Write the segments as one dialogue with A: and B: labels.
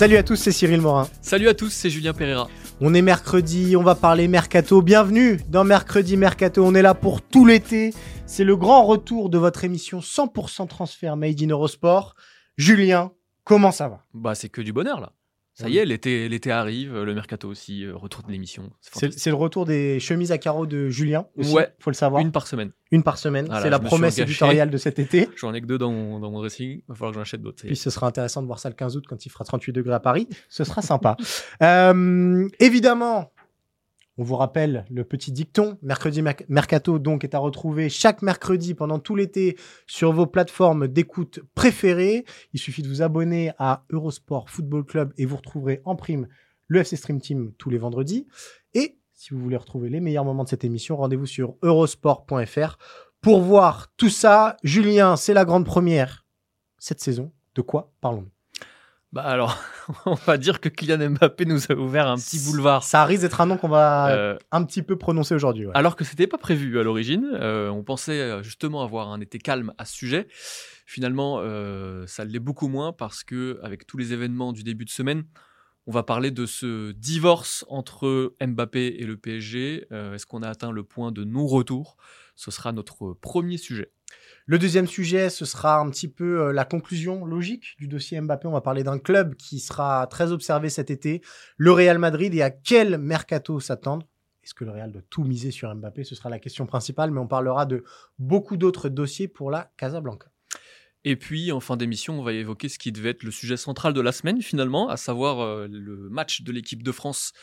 A: Salut à tous, c'est Cyril Morin.
B: Salut à tous, c'est Julien Pereira.
A: On est mercredi, on va parler mercato. Bienvenue dans Mercredi Mercato. On est là pour tout l'été. C'est le grand retour de votre émission 100% transfert Made in Eurosport. Julien, comment ça va?
B: Bah, c'est que du bonheur là. Ça y est, l'été, l'été arrive, le mercato aussi, euh, retour de l'émission. C'est
A: le retour des chemises à carreaux de Julien aussi,
B: Ouais.
A: faut le savoir.
B: Une par semaine.
A: Une par semaine.
B: Voilà,
A: c'est la promesse éditoriale de cet été.
B: J'en ai que deux dans mon, dans mon dressing. Il va falloir que j'en achète d'autres.
A: Puis ce sera intéressant de voir ça le 15 août quand il fera 38 degrés à Paris. Ce sera sympa. Euh, évidemment, on vous rappelle le petit dicton. Mercredi Merc- Mercato donc est à retrouver chaque mercredi pendant tout l'été sur vos plateformes d'écoute préférées. Il suffit de vous abonner à Eurosport Football Club et vous retrouverez en prime le FC Stream Team tous les vendredis. Et si vous voulez retrouver les meilleurs moments de cette émission, rendez-vous sur eurosport.fr pour voir tout ça. Julien, c'est la grande première cette saison. De quoi parlons-nous?
B: Bah alors, on va dire que Kylian Mbappé nous a ouvert un petit boulevard.
A: Ça risque d'être un nom qu'on va
B: Euh,
A: un petit peu prononcer aujourd'hui. ouais.
B: alors que c'était pas prévu à l'origine. Euh, on pensait euh, justement avoir un été calme à ce sujet. Finalement, euh, ça l'est beaucoup moins parce que avec tous les événements du début de semaine, on va parler de ce divorce entre Mbappé et le PSG. Est-ce qu'on a atteint le point de non-retour? Ce sera notre premier sujet.
A: Le deuxième sujet, ce sera un petit peu euh, la conclusion logique du dossier Mbappé. On va parler d'un club qui sera très observé cet été, le Real Madrid, et à quel mercato s'attendre? Est-ce que le Real doit tout miser sur Mbappé? Ce sera la question principale, mais on parlera de beaucoup d'autres dossiers pour la Casablanca.
B: Et puis, en fin d'émission, on va évoquer ce qui devait être le sujet central de la semaine, finalement, à savoir euh, le match de l'équipe de France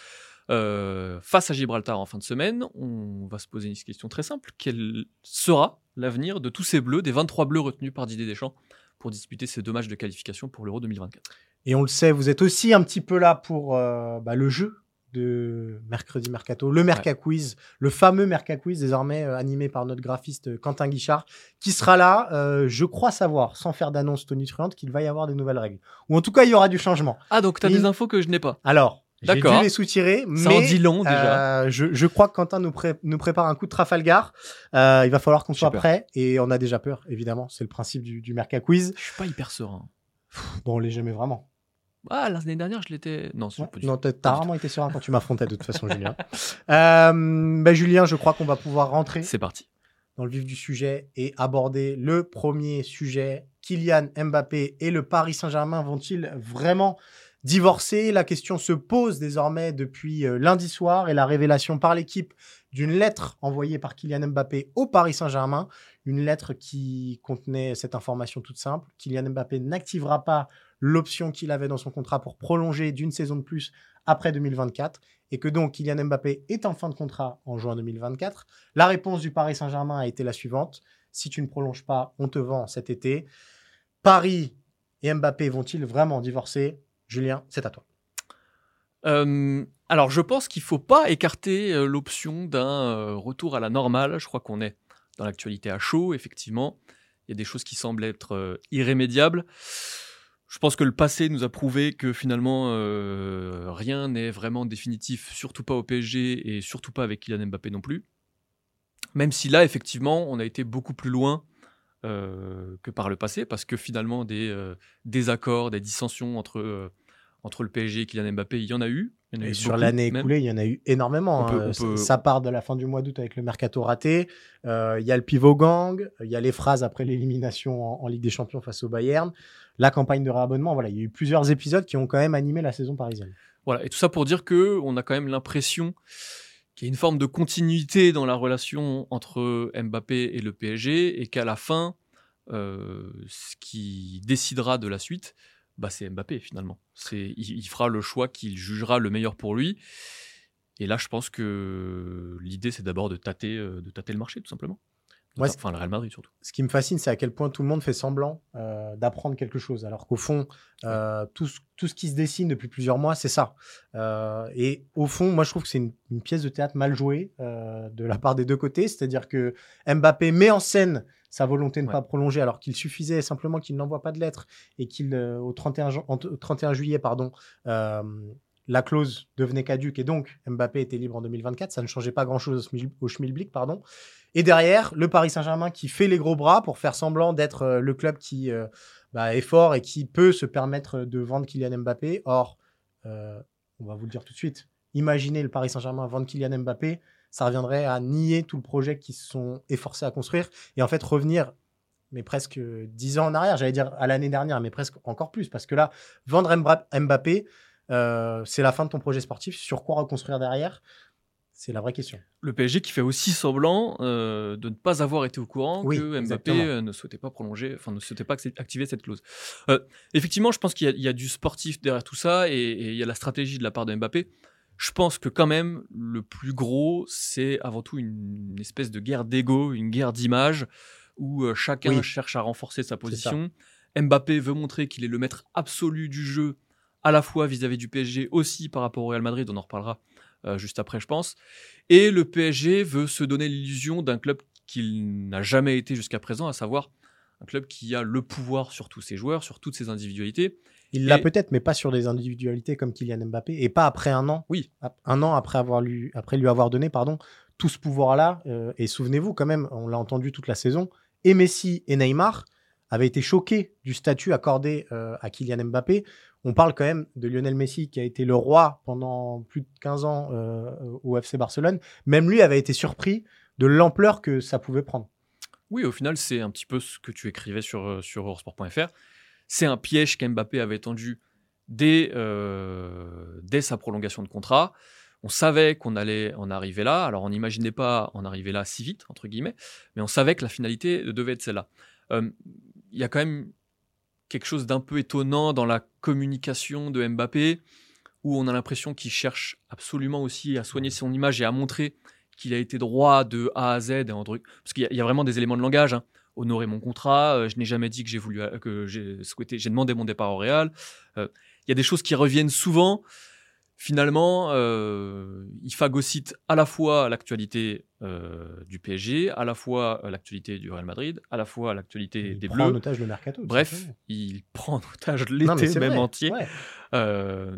B: euh, face à Gibraltar en fin de semaine. On va se poser une question très simple. Quel sera l'avenir de tous ces bleus, des 23 bleus retenus par Didier Deschamps pour disputer ces deux matchs de qualification pour l'Euro 2024
A: Et on le sait, vous êtes aussi un petit peu là pour euh, bah, le jeu de mercredi mercato, le Merca Quiz, le fameux Merca Quiz désormais euh, animé par notre graphiste euh, Quentin Guichard, qui sera là. Euh, je crois savoir, sans faire d'annonce tonitruante, qu'il va y avoir des nouvelles règles, ou en tout cas il y aura du changement.
B: Ah, donc tu as des infos que je n'ai pas.
A: Alors, j'ai dû
B: D'accord.
A: les soutirer,
B: Ça
A: mais
B: en dit long déjà.
A: euh, je, je crois que Quentin nous, pré- nous prépare un coup de Trafalgar. Euh, il va falloir qu'on soit prêt, et on a déjà peur, évidemment. C'est le principe du, du Merca Quiz.
B: Je suis pas hyper serein.
A: Bon, on l'est jamais vraiment.
B: Ah, l'année dernière, je l'étais. Non, c'est
A: Ouais.
B: pas du
A: Non, t'as rarement été serein quand tu m'affrontais de toute façon, Julien. Euh, bah, Julien, je crois qu'on va pouvoir rentrer
B: C'est parti.
A: dans le vif du sujet et aborder le premier sujet. Kylian Mbappé et le Paris Saint-Germain vont-ils vraiment divorcer La question se pose désormais depuis euh, lundi soir et la révélation par l'équipe d'une lettre envoyée par Kylian Mbappé au Paris Saint-Germain. Une lettre qui contenait cette information toute simple. Kylian Mbappé n'activera pas l'option qu'il avait dans son contrat pour prolonger d'une saison de plus après 2024 et que donc Kylian Mbappé est en fin de contrat en juin 2024. La réponse du Paris Saint-Germain a été la suivante. Si tu ne prolonges pas, on te vend cet été. Paris et Mbappé vont-ils vraiment divorcer? Julien, c'est à toi.
B: Euh, alors, je pense qu'il faut pas écarter euh, l'option d'un euh, retour à la normale. Je crois qu'on est dans l'actualité à chaud, effectivement. Il y a des choses qui semblent être irrémédiables. Je pense que le passé nous a prouvé que finalement, rien n'est vraiment définitif, surtout pas au PSG et surtout pas avec Kylian Mbappé non plus. Même si là, effectivement, on a été beaucoup plus loin euh, que par le passé, parce que finalement, des euh, désaccords, des dissensions entre, euh, entre le PSG et Kylian Mbappé, il y en a eu. Il y en a
A: Et
B: eu
A: sur l'année écoulée, il y en a eu énormément.
B: On peut-
A: hein.
B: on
A: Ça-
B: peut-
A: Ça part de la fin du mois d'août avec le mercato raté. Il y a le pivot gang. Il y a les phrases après l'élimination en, en Ligue des Champions face au Bayern. La campagne de réabonnement. Voilà, il y a eu plusieurs épisodes qui ont quand même animé la saison parisienne.
B: Voilà, et tout ça pour dire que on a quand même l'impression qu'il y a une forme de continuité dans la relation entre Mbappé et le PSG, et qu'à la fin, euh, ce qui décidera de la suite, bah, c'est Mbappé finalement. Il fera le choix qu'il jugera le meilleur pour lui. Et là, je pense que l'idée, c'est d'abord de tâter, euh, de tâter le marché, tout simplement.
A: Ouais,
B: enfin, le Real Madrid surtout.
A: Ce qui me fascine, c'est à quel point tout le monde fait semblant euh, d'apprendre quelque chose, alors qu'au fond, euh, tout, ce- tout ce qui se dessine depuis plusieurs mois, c'est ça. Euh, et au fond, moi, je trouve que c'est une, une pièce de théâtre mal jouée de la part des deux côtés, c'est-à-dire que Mbappé met en scène sa volonté de ne
B: Ouais.
A: pas prolonger, alors qu'il suffisait simplement qu'il n'envoie pas de lettre et qu'il, au 31, jan- en- au 31 juillet, pardon, la clause devenait caduque et donc Mbappé était libre en 2024. Ça ne changeait pas grand-chose au au Schmilblick, pardon. Et derrière, le Paris Saint-Germain qui fait les gros bras pour faire semblant d'être euh, le club qui euh, bah, est fort et qui peut se permettre de vendre Kylian Mbappé. Or, euh, on va vous le dire tout de suite, imaginez le Paris Saint-Germain vendre Kylian Mbappé, ça reviendrait à nier tout le projet qu'ils se sont efforcés à construire et en fait revenir mais presque dix ans en arrière, j'allais dire à l'année dernière, mais presque encore plus, parce que là, vendre Mbappé, c'est la fin de ton projet sportif. Sur quoi reconstruire derrière? C'est la vraie question.
B: Le PSG qui fait aussi semblant euh, de ne pas avoir été au courant
A: Oui,
B: que Mbappé
A: exactement.
B: euh, ne souhaitait pas prolonger, enfin ne souhaitait pas activer cette clause. Euh, effectivement, je pense qu'il y, a- il y a du sportif derrière tout ça et, et il y a la stratégie de la part de Mbappé. Je pense que quand même, le plus gros, c'est avant tout une, une espèce de guerre d'ego, une guerre d'image, où euh, chacun
A: Oui.
B: cherche à renforcer sa position. Mbappé veut montrer qu'il est le maître absolu du jeu, à la fois vis-à-vis du PSG, aussi par rapport au Real Madrid, on en reparlera euh, juste après, je pense. Et le PSG veut se donner l'illusion d'un club qu'il n'a jamais été jusqu'à présent, à savoir un club qui a le pouvoir sur tous ses joueurs, sur toutes ses individualités.
A: Il l'a peut-être, mais pas sur des individualités comme Kylian Mbappé, et pas après un an.
B: Oui.
A: Un an après, avoir lui, après lui avoir donné pardon, tout ce pouvoir-là. euh, et souvenez-vous, quand même, on l'a entendu toute la saison, et Messi et Neymar avaient été choqués du statut accordé euh, à Kylian Mbappé. On parle quand même de Lionel Messi qui a été le roi pendant plus de 15 ans euh, au FC Barcelone. Même lui avait été surpris de l'ampleur que ça pouvait prendre.
B: Oui, au final, c'est un petit peu ce que tu écrivais sur, euh, sur Eurosport.fr. C'est un piège qu'Mbappé avait tendu dès, dès sa prolongation de contrat. On savait qu'on allait en arriver là. Alors, on n'imaginait pas en arriver là si vite, entre guillemets, mais on savait que la finalité devait être celle-là. Y a quand même quelque chose d'un peu étonnant dans la communication de Mbappé, où on a l'impression qu'il cherche absolument aussi à soigner son image et à montrer qu'il a été droit de A à Z. et en Parce qu'il y, a- il y a vraiment des éléments de langage. hein. Honorer mon contrat, euh, je n'ai jamais dit que j'ai voulu, euh, que j'ai souhaité, j'ai demandé mon départ au Real. Euh, Il y a des choses qui reviennent souvent. Finalement, euh, il phagocyte à la fois l'actualité euh, du PSG, à la fois euh, l'actualité du Real Madrid, à la fois l'actualité
A: Il
B: des
A: prend en
B: Bleus.
A: otage le mercato.
B: Bref, il prend en otage l'été même
A: vrai,
B: entier.
A: ouais.
B: Euh,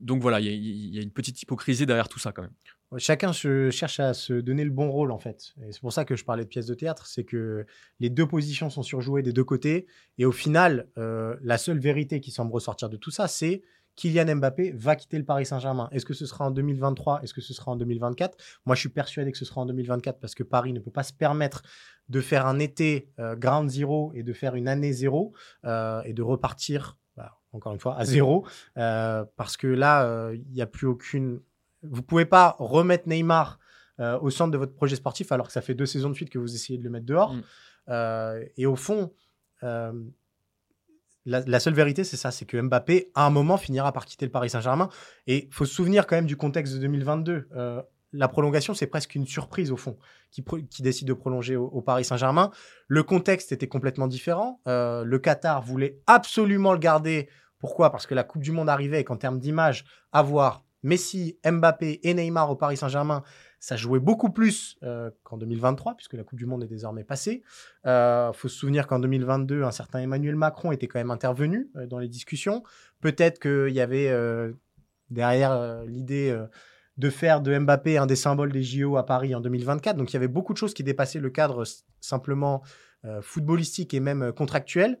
B: donc voilà, il y, a- il y a une petite hypocrisie derrière tout ça quand même.
A: Chacun se cherche à se donner le bon rôle en fait. Et c'est pour ça que je parlais de pièces de théâtre, c'est que les deux positions sont surjouées des deux côtés. Et au final, la seule vérité qui semble ressortir de tout ça, c'est Kylian Mbappé va quitter le Paris Saint-Germain. Est-ce que ce sera en 2023 Est-ce que ce sera en 2024 Moi, je suis persuadé que ce sera en 2024 parce que Paris ne peut pas se permettre de faire un été euh, ground zero et de faire une année zéro euh, et de repartir, bah, encore une fois, à zéro. Euh, parce que là, il n'y a plus aucune vous pouvez pas remettre Neymar au centre de votre projet sportif alors que ça fait deux saisons de suite que vous essayez de le mettre dehors.
B: Mm.
A: Et au fond, la, seule vérité, c'est ça, c'est que Mbappé, à un moment, finira par quitter le Paris Saint-Germain. Et faut se souvenir quand même du contexte de 2022. Euh, la prolongation, c'est presque une surprise au fond, qui, décide de prolonger au, au Paris Saint-Germain. Le contexte était complètement différent. Euh, le Qatar voulait absolument le garder. Pourquoi? Parce que la Coupe du Monde arrivait et qu'en termes d'image, avoir Messi, Mbappé et Neymar au Paris Saint-Germain, ça jouait beaucoup plus euh, qu'en 2023, puisque la Coupe du Monde est désormais passée. Il faut se souvenir qu'en 2022, un certain Emmanuel Macron était quand même intervenu euh, dans les discussions. Peut-être qu'il y avait euh, derrière euh, l'idée euh, de faire de Mbappé un des symboles des JO à Paris en 2024. Donc il y avait beaucoup de choses qui dépassaient le cadre simplement euh, footballistique et même euh, contractuel.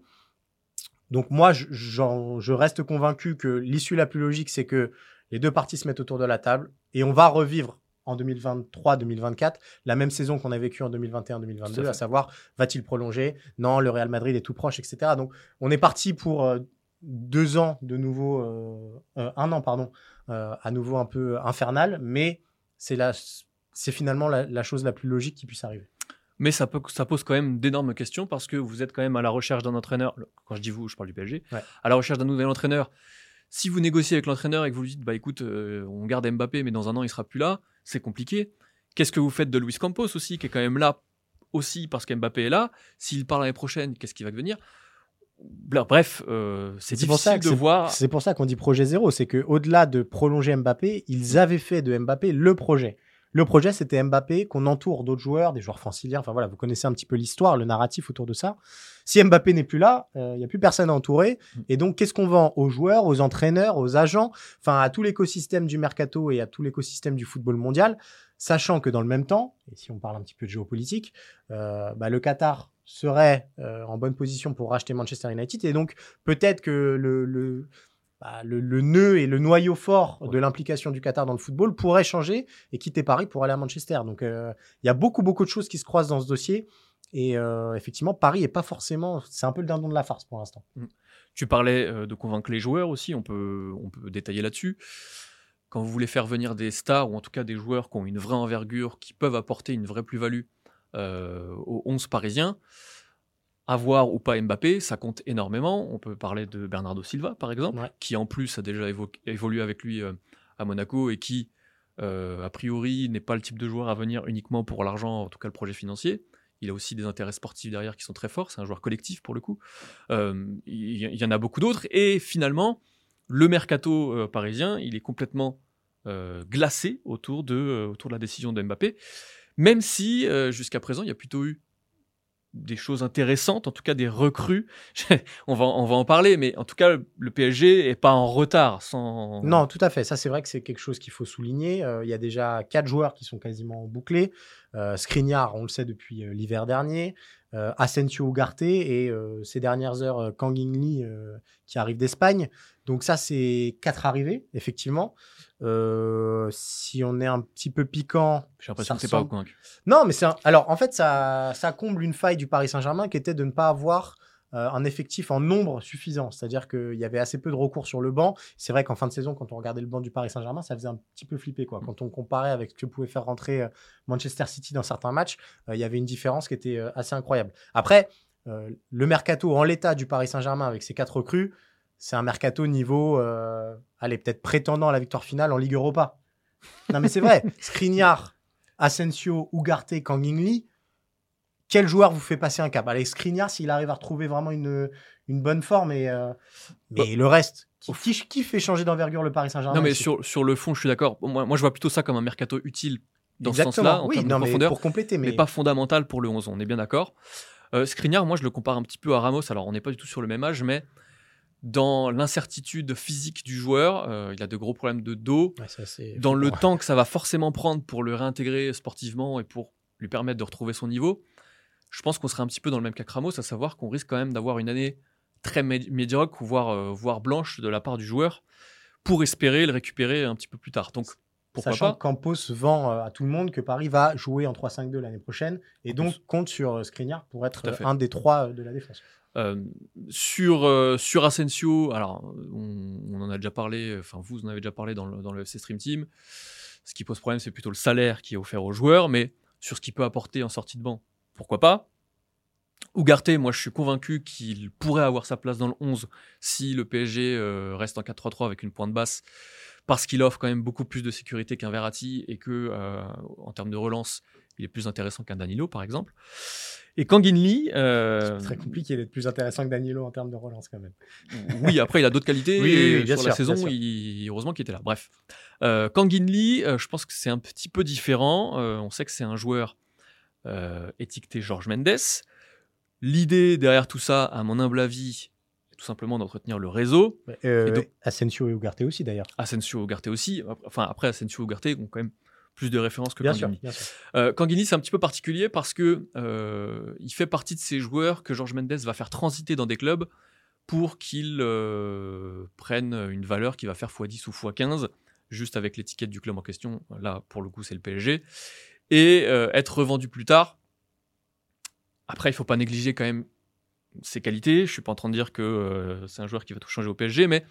A: Donc moi, je reste convaincu que l'issue la plus logique, c'est que les deux parties se mettent autour de la table et on va revivre en 2023-2024 la même saison qu'on a vécue en 2021-2022,
B: Tout à
A: à savoir va-t-il prolonger Non, le Real Madrid est tout proche, etc. Donc on est parti pour euh, deux ans de nouveau, euh, euh, un an pardon, à nouveau un peu infernal, mais c'est la, c'est finalement la, la chose la plus logique qui puisse arriver.
B: Mais ça, peut, ça pose quand même d'énormes questions parce que vous êtes quand même à la recherche d'un entraîneur. Quand je dis vous, je parle du PSG.
A: Ouais.
B: À la recherche d'un nouvel entraîneur. Si vous négociez avec l'entraîneur et que vous lui dites, bah écoute, euh, on garde Mbappé, mais dans un an, il sera plus là, c'est compliqué. Qu'est-ce que vous faites de Luis Campos aussi, qui est quand même là aussi parce qu'Mbappé est là? S'il part l'année prochaine, qu'est-ce qui va devenir? Bref, euh, c'est difficile de voir.
A: C'est pour ça qu'on dit projet zéro. C'est qu'au-delà de prolonger Mbappé, ils avaient fait de Mbappé le projet. Le projet, c'était Mbappé qu'on entoure d'autres joueurs, des joueurs franciliens. Enfin voilà, vous connaissez un petit peu l'histoire, le narratif autour de ça. Si Mbappé n'est plus là, il euh, n'y a plus personne à entourer. Mm. Et donc, qu'est-ce qu'on vend aux joueurs, aux entraîneurs, aux agents, enfin à tout l'écosystème du mercato et à tout l'écosystème du football mondial, sachant que dans le même temps, et si on parle un petit peu de géopolitique, euh, bah, le Qatar serait euh, en bonne position pour racheter Manchester United. Et donc, peut-être que le bah, le, nœud et le noyau fort de l'implication du Qatar dans le football pourrait changer et quitter Paris pour aller à Manchester. Donc euh, il y a beaucoup, beaucoup de choses qui se croisent dans ce dossier. Et euh, effectivement, Paris n'est pas forcément. C'est un peu le dindon de la farce pour l'instant. Mmh.
B: Tu parlais euh, de convaincre les joueurs aussi, on peut, on peut détailler là-dessus. Quand vous voulez faire venir des stars, ou en tout cas des joueurs qui ont une vraie envergure, qui peuvent apporter une vraie plus-value aux 11 parisiens, avoir ou pas Mbappé, ça compte énormément. On peut parler de Bernardo Silva, par exemple, qui en plus a déjà évolué avec lui euh, à Monaco et qui, euh, a priori, n'est pas le type de joueur à venir uniquement pour l'argent, en tout cas le projet financier. Il a aussi des intérêts sportifs derrière qui sont très forts. C'est un joueur collectif pour le coup. Euh, il y, en a beaucoup d'autres. Et finalement, le mercato parisien, il est complètement glacé autour de, autour de la décision de Mbappé. Même si jusqu'à présent, il y a plutôt eu des choses intéressantes, en tout cas des recrues. on, va, on va en parler, mais en tout cas, le PSG est pas en retard. Sans...
A: Non, tout à fait. Ça, c'est vrai que c'est quelque chose qu'il faut souligner. Euh, il y a déjà quatre joueurs qui sont quasiment bouclés. Euh, on le sait depuis euh, l'hiver dernier. Euh, Asensio Ugarte et ces dernières heures, Kang Lee qui arrive d'Espagne. Donc ça, c'est quatre arrivées, effectivement. Euh, si on est un petit peu piquant.
B: J'ai l'impression que c'est pas convaincu.
A: Non, mais c'est alors en fait ça, ça comble une faille du Paris Saint-Germain qui était de ne pas avoir euh, un effectif en nombre suffisant. C'est-à-dire qu'il y avait assez peu de recours sur le banc. C'est vrai qu'en fin de saison, quand on regardait le banc du Paris Saint-Germain, ça faisait un petit peu flipper. Quoi. Quand on comparait avec ce que pouvait faire rentrer euh, Manchester City dans certains matchs, il y avait une différence qui était assez incroyable. Après, le mercato en l'état du Paris Saint-Germain avec ses quatre recrues, c'est un mercato niveau, euh, allez, peut-être prétendant à la victoire finale en Ligue Europa. Non, mais c'est vrai. Skriniar, Asensio, Ugarte, Kangingli, quel joueur vous fait passer un cap? Allez, Skriniar, s'il arrive à retrouver vraiment une, une bonne forme, et, euh, mais le reste, qui, qui, fait changer d'envergure le Paris Saint-Germain
B: Non, mais sur, sur le fond, je suis d'accord. Moi, moi, je vois plutôt ça comme un mercato utile dans ce sens-là, en oui, non, mais pour compléter, mais... pas fondamental pour le 11, on est bien d'accord. Euh, Skriniar, moi, je le compare un petit peu à Ramos. Alors, on n'est pas du tout sur le même âge, mais dans l'incertitude physique du joueur. Euh, il a de gros problèmes de dos. dans le temps que ça va forcément prendre pour le réintégrer sportivement et pour lui permettre de retrouver son niveau, je pense qu'on serait un petit peu dans le même cas que Ramos, à savoir qu'on risque quand même d'avoir une année très médiocre, voire, euh, voire blanche de la part du joueur, pour espérer le récupérer un petit peu plus tard. Donc, pourquoi
A: Sachant
B: pas
A: que Campos vend euh, à tout le monde que Paris va jouer en 3-5-2 l'année prochaine et donc compte sur Skriniar pour être un des trois de la défense.
B: Euh, sur, euh, sur Asensio, alors on, en a déjà parlé, enfin vous en avez déjà parlé dans le, dans le FC Stream Team. Ce qui pose problème, c'est plutôt le salaire qui est offert aux joueurs, mais sur ce qu'il peut apporter en sortie de banc, pourquoi pas Ugarte, moi je suis convaincu qu'il pourrait avoir sa place dans le 11 si le PSG euh, reste en 4-3-3 avec une pointe basse, parce qu'il offre quand même beaucoup plus de sécurité qu'un Verratti et que en termes de relance, il est plus intéressant qu'un Danilo par exemple. Et Kangin Lee.
A: Euh, c'est très compliqué d'être plus intéressant que Danilo en termes de relance quand même.
B: oui, après il a d'autres qualités. oui, sur la saison, heureusement qu'il était là. Bref. Euh, Kangin Lee, euh, je pense que c'est un petit peu différent. Euh, on sait que c'est un joueur étiqueté Georges Mendes. L'idée derrière tout ça, à mon humble avis, est tout simplement d'entretenir le réseau.
A: et donc, Asensio et Ugarte aussi d'ailleurs.
B: Asensio et Ugarte aussi. Enfin, après, Asensio et Ugarte ont quand même plus de références que
A: bien
B: Sûr,
A: bien sûr.
B: Euh, c'est un petit peu particulier parce que euh, il fait partie de ces joueurs que Georges Mendes va faire transiter dans des clubs pour qu'ils euh, prennent une valeur qui va faire x10 ou x15, juste avec l'étiquette du club en question. Là, pour le coup, c'est le PSG. Et euh, être revendu plus tard. Après, il faut pas négliger quand même ses qualités. Je suis pas en train de dire que c'est un joueur qui va tout changer au PSG, mais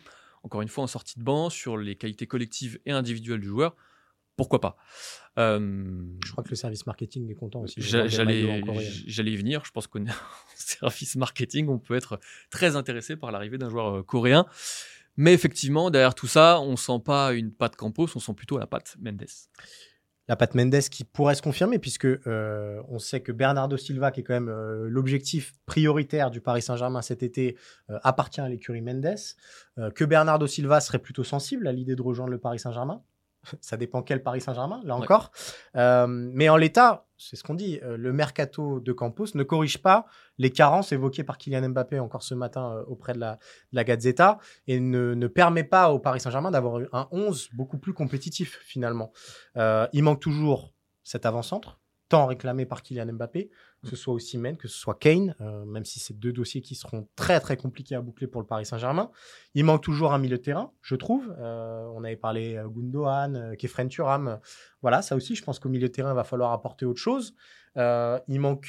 B: encore une fois, en sortie de banc, sur les qualités collectives et individuelles du joueur, pourquoi pas
A: euh, Je crois que le service marketing est content aussi.
B: J'allais y venir. Je pense qu'au service marketing, on peut être très intéressé par l'arrivée d'un joueur euh, coréen. Mais effectivement, derrière tout ça, on sent pas une patte Campos, on sent plutôt la patte Mendes.
A: La patte Mendes qui pourrait se confirmer, puisque euh, on sait que Bernardo Silva, qui est quand même euh, l'objectif prioritaire du Paris Saint-Germain cet été, euh, appartient à l'écurie Mendes. que Bernardo Silva serait plutôt sensible à l'idée de rejoindre le Paris Saint-Germain. Ça dépend quel Paris Saint-Germain, là encore. Mais en l'état, c'est ce qu'on dit, euh, le mercato de Campos ne corrige pas les carences évoquées par Kylian Mbappé encore ce matin euh, auprès de la, de la et ne, ne permet pas au Paris Saint-Germain d'avoir un 11 beaucoup plus compétitif finalement. Euh, il manque toujours cet avant-centre, tant réclamé par Kylian Mbappé, que ce soit aussi Men, que ce soit Kane, euh, même si c'est deux dossiers qui seront très très compliqués à boucler pour le Paris Saint-Germain. Il manque toujours un milieu de terrain, je trouve. Euh, on avait parlé euh, Gundogan, Kefren Thuram. voilà, ça aussi, je pense qu'au milieu de terrain, il va falloir apporter autre chose. Euh, il manque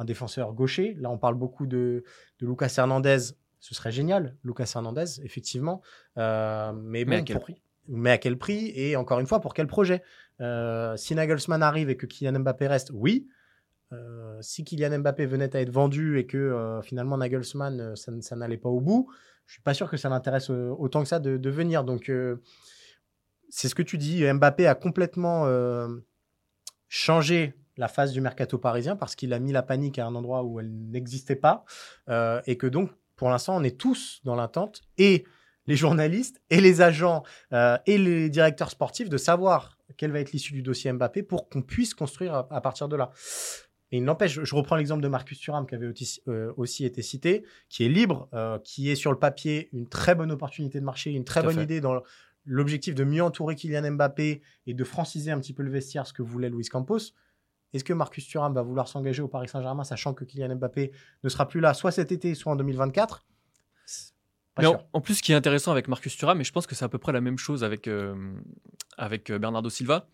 A: un défenseur gaucher. Là, on parle beaucoup de, de Lucas Hernandez. Ce serait génial, Lucas Hernandez, effectivement. Mais,
B: à quel
A: pour-
B: prix?
A: Mais à quel prix? Et encore une fois, pour quel projet? Euh, Si Nagelsmann arrive et que Kylian Mbappé reste, oui. Euh, si Kylian Mbappé venait à être vendu et que euh, finalement Nagelsmann, ça, n'allait pas au bout, je suis pas sûr que ça l'intéresse autant que ça de, venir. Donc, c'est ce que tu dis. Mbappé a complètement changé la phase du mercato parisien parce qu'il a mis la panique à un endroit où elle n'existait pas. Et que donc, pour l'instant, on est tous dans l'attente et les journalistes et les agents et les directeurs sportifs de savoir quelle va être l'issue du dossier Mbappé pour qu'on puisse construire à, à partir de là. Et il n'empêche, je, reprends l'exemple de Marcus Thuram qui avait aussi, euh, aussi été cité, qui est libre, euh, qui est sur le papier une très bonne opportunité de marché, une très bonne
B: fait.
A: idée dans l'objectif de mieux entourer Kylian Mbappé et de franciser un petit peu le vestiaire, ce que voulait Luis Campos. Est-ce que Marcus Thuram va vouloir s'engager au Paris Saint-Germain, sachant que Kylian Mbappé ne sera plus là soit cet été, soit en 2024 Pas
B: Mais
A: sûr.
B: en, en plus, ce qui est intéressant avec Marcus Thuram, et je pense que c'est à peu près la même chose avec, euh, avec euh, Bernardo Silva,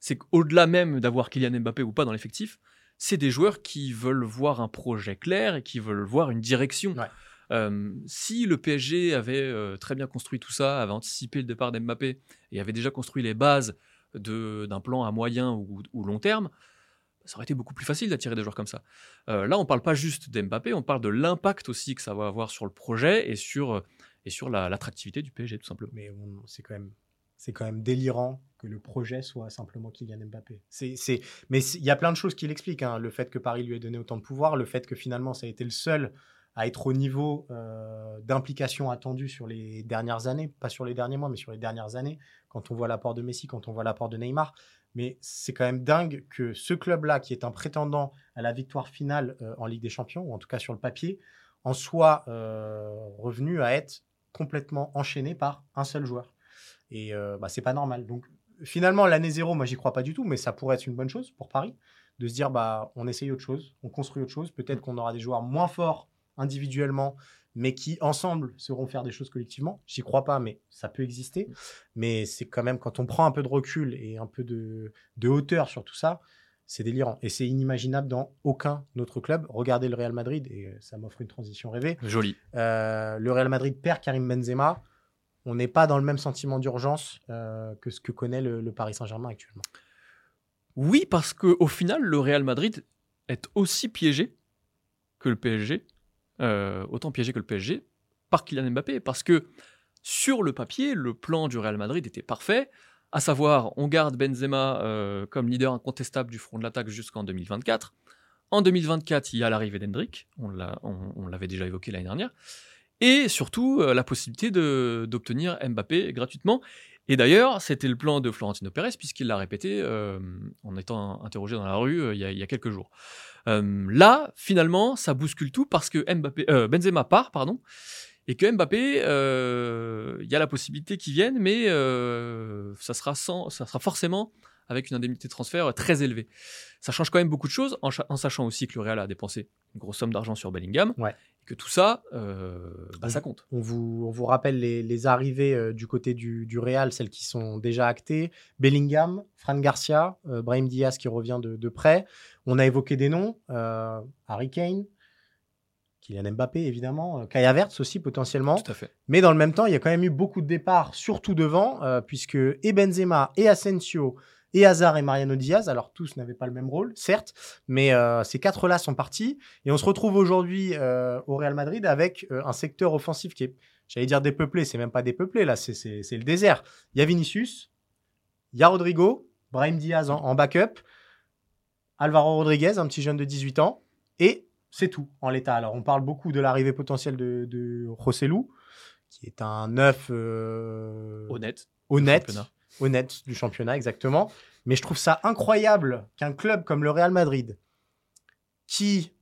B: c'est qu'au-delà même d'avoir Kylian Mbappé ou pas dans l'effectif, c'est des joueurs qui veulent voir un projet clair et qui veulent voir une direction.
A: Ouais.
B: Euh, si le PSG avait euh, très bien construit tout ça, avait anticipé le départ d'Mbappé et avait déjà construit les bases d'un plan à moyen ou, ou long terme, ça aurait été beaucoup plus facile d'attirer des joueurs comme ça. Euh, là, on parle pas juste d'Mbappé, on parle de l'impact aussi que ça va avoir sur le projet et sur, euh, et sur la- l'attractivité du PSG, tout simplement.
A: Mais c'est quand même quand même délirant que le projet soit simplement Kylian Mbappé. C'est, mais il y a plein de choses qui l'expliquent. hein. Le fait que Paris lui ait donné autant de pouvoir, le fait que finalement ça a été le seul à être au niveau euh, d'implication attendu sur les dernières années, pas sur les derniers mois, mais sur les dernières années, quand on voit l'apport de Messi, quand on voit l'apport de Neymar. Mais c'est quand même dingue que ce club-là, qui est un prétendant à la victoire finale euh, en Ligue des Champions, ou en tout cas sur le papier, en soit euh, revenu à être complètement enchaîné par un seul joueur. Et euh, bah, c'est pas normal. Donc finalement, l'année zéro, moi j'y crois pas du tout, mais ça pourrait être une bonne chose pour Paris de se dire bah on essaye autre chose, on construit autre chose. Peut-être qu'on aura des joueurs moins forts individuellement, mais qui ensemble sauront faire des choses collectivement. J'y crois pas, mais ça peut exister. Mais c'est quand même quand on prend un peu de recul et un peu de, de hauteur sur tout ça, c'est délirant. Et c'est inimaginable dans aucun autre club. Regardez le Real Madrid, et euh, ça m'offre une transition rêvée.
B: Joli.
A: Euh, le Real Madrid perd Karim Benzema. On n'est pas dans le même sentiment d'urgence euh, que ce que connaît le, le Paris Saint-Germain actuellement.
B: Oui, parce qu'au final, le Real Madrid est aussi piégé que le PSG, euh, autant piégé que le PSG, par Kylian Mbappé. Parce que sur le papier, le plan du Real Madrid était parfait, à savoir, on garde Benzema euh, comme leader incontestable du front de l'attaque jusqu'en 2024. En 2024, il y a l'arrivée d'Hendrick, on l'a- on- on l'avait déjà évoqué l'année dernière, et surtout euh, la possibilité d'obtenir Mbappé gratuitement. Et d'ailleurs, c'était le plan de Florentino Pérez, puisqu'il l'a répété en étant interrogé dans la rue il y a quelques jours. Euh, là, finalement, ça bouscule tout parce que Mbappé, euh, Benzema part, pardon, et que Mbappé, euh, il y a la possibilité qu'il vienne, mais euh, ça, sera sans, ça sera forcément avec une indemnité de transfert très élevée. Ça change quand même beaucoup de choses, en, cha- en sachant aussi que le Real a dépensé une grosse somme d'argent sur Bellingham,
A: Ouais.
B: et que tout ça, euh, bah, ça compte.
A: On vous, on vous rappelle les, les arrivées euh, du côté du, du Real, celles qui sont déjà actées. Bellingham, Fran Garcia, euh, Brahim Diaz qui revient de, de près. On a évoqué des noms. euh, Harry Kane, Kylian Mbappé évidemment, euh, Kai Havertz aussi potentiellement.
B: Tout à fait.
A: Mais dans le même temps, il y a quand même eu beaucoup de départs, surtout devant, euh, puisque et Benzema, et Asensio, et Hazard et Mariano Diaz. Alors tous n'avaient pas le même rôle, certes, mais euh, ces quatre-là sont partis et on se retrouve aujourd'hui euh, au Real Madrid avec euh, un secteur offensif qui est, j'allais dire dépeuplé, c'est même pas dépeuplé là, c'est le désert. Il y a Vinicius, il y a Rodrigo, Brahim Diaz en, backup, Alvaro Rodriguez, un petit jeune de 18 ans, et c'est tout en l'état. Alors on parle beaucoup de l'arrivée potentielle de, de Rossellou, qui est un neuf
B: honnête,
A: honnête honnête du championnat, exactement. Mais je trouve ça incroyable qu'un club comme le Real Madrid, qui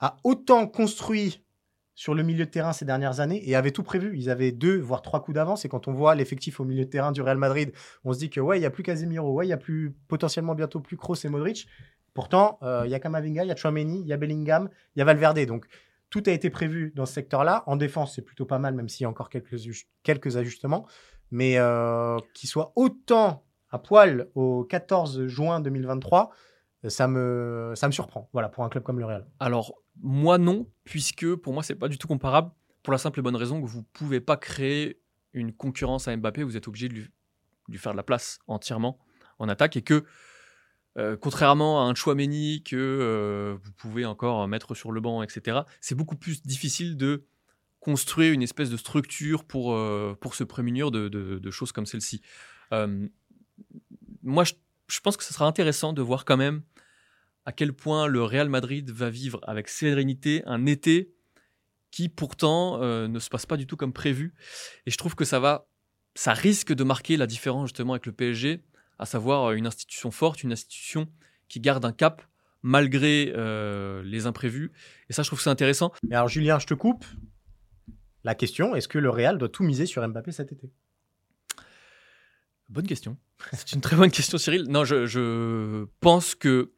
A: a autant construit sur le milieu de terrain ces dernières années et avait tout prévu. Ils avaient deux, voire trois coups d'avance. Et quand on voit l'effectif au milieu de terrain du Real Madrid, on se dit que ouais, il n'y a plus Casemiro, ouais, il y a plus potentiellement bientôt plus Kroos et Modric. Pourtant, euh, il y a Kamavinga, il y a Chouameni, il y a Bellingham, il y a Valverde. Donc tout a été prévu dans ce secteur-là. En défense, c'est plutôt pas mal, même s'il y a encore quelques, quelques ajustements mais euh, qu'il soit autant à poil au 14 juin 2023, ça me, ça me surprend, voilà, pour un club comme le Real.
B: Alors, moi non, puisque pour moi, c'est pas du tout comparable, pour la simple et bonne raison que vous pouvez pas créer une concurrence à Mbappé, vous êtes obligé de lui, faire de la place entièrement en attaque, et que, euh, contrairement à un Chouameni que euh, vous pouvez encore mettre sur le banc, etc., c'est beaucoup plus difficile de construire une espèce de structure pour, euh, pour se prémunir de, de, choses comme celle-ci. Euh, moi, je, je, pense que ce sera intéressant de voir quand même à quel point le Real Madrid va vivre avec sérénité un été qui pourtant euh, ne se passe pas du tout comme prévu. Et je trouve que ça va, ça risque de marquer la différence justement avec le PSG, à savoir une institution forte, une institution qui garde un cap malgré les imprévus. Et ça, je trouve c'est intéressant.
A: Mais alors, Julien, je te coupe. La question, est-ce que le Real doit tout miser sur Mbappé cet été?
B: Bonne question. C'est une très bonne question, Cyril. Non, je, pense que.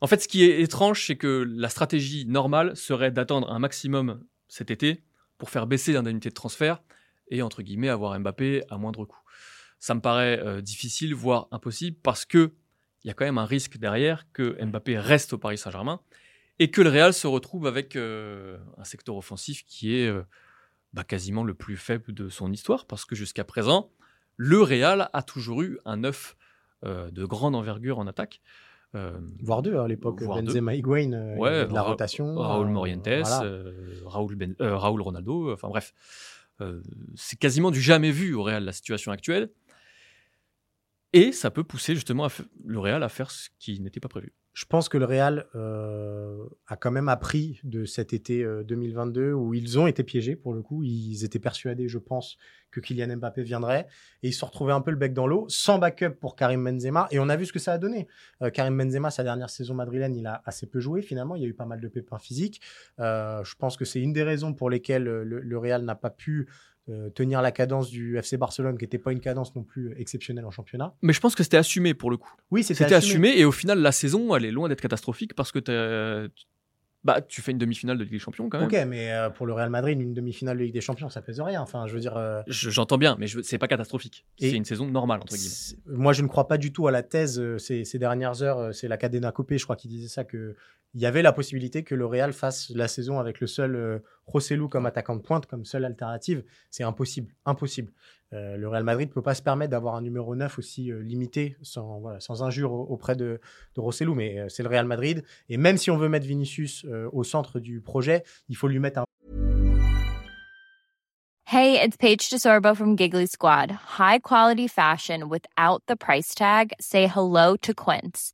B: En fait, ce qui est étrange, c'est que la stratégie normale serait d'attendre un maximum cet été pour faire baisser l'indemnité de transfert et, entre guillemets, avoir Mbappé à moindre coût. Ça me paraît euh, difficile, voire impossible, parce que il y a quand même un risque derrière que Mbappé reste au Paris Saint-Germain et que le Real se retrouve avec euh, un secteur offensif qui est euh, bah, quasiment le plus faible de son histoire, parce que jusqu'à présent, le Real a toujours eu un neuf euh, de grande envergure en attaque.
A: Euh, voire deux à l'époque, Benzema Higuain, euh, de la rotation.
B: Raúl Morientes, Raúl, ben, Raúl, Ronaldo, enfin bref. c'est quasiment du jamais vu au Real la situation actuelle. Et ça peut pousser justement le Real à faire ce qui n'était pas prévu
A: je pense que le Real euh, a quand même appris de cet été 2022 euh, où ils ont été piégés pour le coup. Ils étaient persuadés, je pense, que Kylian Mbappé viendrait et ils se retrouvaient un peu le bec dans l'eau, sans backup pour Karim Benzema. Et on a vu ce que ça a donné. Euh, Karim Benzema, sa dernière saison madrilène, il a assez peu joué finalement. Il y a eu pas mal de pépins physiques. je pense que c'est une des raisons pour lesquelles le Real n'a pas pu euh, tenir la cadence du FC Barcelone, qui n'était pas une cadence non plus exceptionnelle en championnat.
B: Mais je pense que c'était assumé pour le coup.
A: Oui,
B: c'était assumé. Et au final, la saison, elle est loin d'être catastrophique parce que bah, tu fais une demi-finale de Ligue des Champions quand même.
A: Ok, mais euh, pour le Real Madrid, une demi-finale de Ligue des Champions, ça pèse rien. Enfin, je veux dire. Euh,
B: j'entends bien, mais c'est pas catastrophique. C'est une saison normale entre guillemets.
A: Moi, je ne crois pas du tout à la thèse ces, ces, dernières heures. C'est la Cadena Copé, je crois, qui disait ça que il y avait la possibilité que le Real fasse la saison avec le seul euh, Rossellou comme attaquant de pointe, comme seule alternative. C'est impossible, impossible. Euh, le Real Madrid ne peut pas se permettre d'avoir un numéro 9 aussi euh, limité, sans, injure auprès de, Rossellou, mais c'est le Real Madrid. Et même si on veut mettre Vinicius au centre du projet, il faut lui mettre un...
C: Hey, it's Paige DeSorbo from Giggly Squad. High quality fashion without the price tag. Say hello to Quince.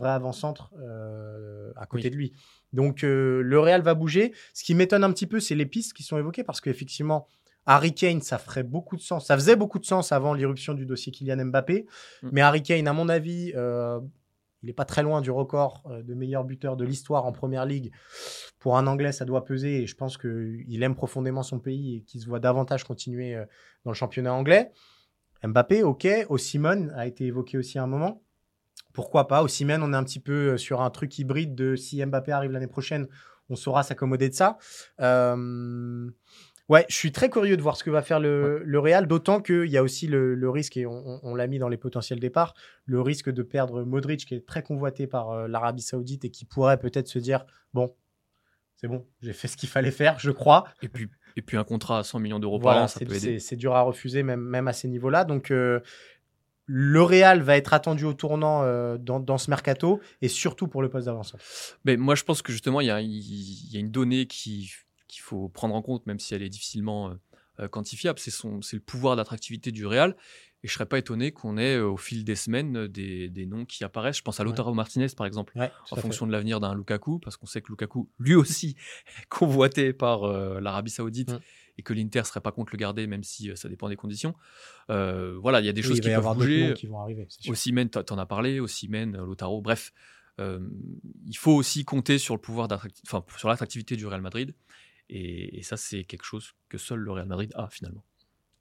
A: Vrai avant-centre euh, à côté de lui. Donc euh, le Real va bouger. Ce qui m'étonne un petit peu, c'est les pistes qui sont évoquées parce qu'effectivement, Harry Kane, ça ferait beaucoup de sens. Ça faisait beaucoup de sens avant l'irruption du dossier Kylian Mbappé. Mm. Mais Harry Kane, à mon avis, euh, il n'est pas très loin du record de meilleur buteur de l'histoire en première ligue. Pour un Anglais, ça doit peser et je pense qu'il aime profondément son pays et qu'il se voit davantage continuer dans le championnat anglais. Mbappé, ok. Osimhen a été évoqué aussi à un moment. Pourquoi pas Osimhen, on est un petit peu sur un truc hybride de si Mbappé arrive l'année prochaine, on saura s'accommoder de ça. Euh, Ouais, je suis très curieux de voir ce que va faire le, le Real, d'autant qu'il y a aussi le, risque, et on, l'a mis dans les potentiels départs, le risque de perdre Modric, qui est très convoité par euh, l'Arabie Saoudite et qui pourrait peut-être se dire bon, c'est bon, j'ai fait ce qu'il fallait faire, je crois.
B: Et puis, et puis un contrat à 100 millions d'euros par an, ça peut aider.
A: C'est dur à refuser, même, même à ces niveaux-là. Donc. Euh, le Real va être attendu au tournant euh, dans, ce mercato et surtout pour le poste d'avanceur.
B: Mais moi, je pense que justement, il y, y a, une donnée qui qu'il faut prendre en compte, même si elle est difficilement euh, quantifiable, c'est le pouvoir d'attractivité du Real. Et je serais pas étonné qu'on ait euh, au fil des semaines des, des, noms qui apparaissent. Je pense à Lautaro Martinez par exemple, en fonction de l'avenir d'un Lukaku, parce qu'on sait que Lukaku, lui aussi, est convoité par l'Arabie Saoudite mm. Et que l'Inter serait pas contre le garder, même si ça dépend des conditions. voilà, il y a des choses qui peuvent bouger.
A: Qui vont arriver.
B: Osimhen, tu en as parlé, Osimhen, Lautaro, bref. il faut aussi compter sur le pouvoir enfin, sur l'attractivité du Real Madrid. Et, ça, c'est quelque chose que seul le Real Madrid a finalement.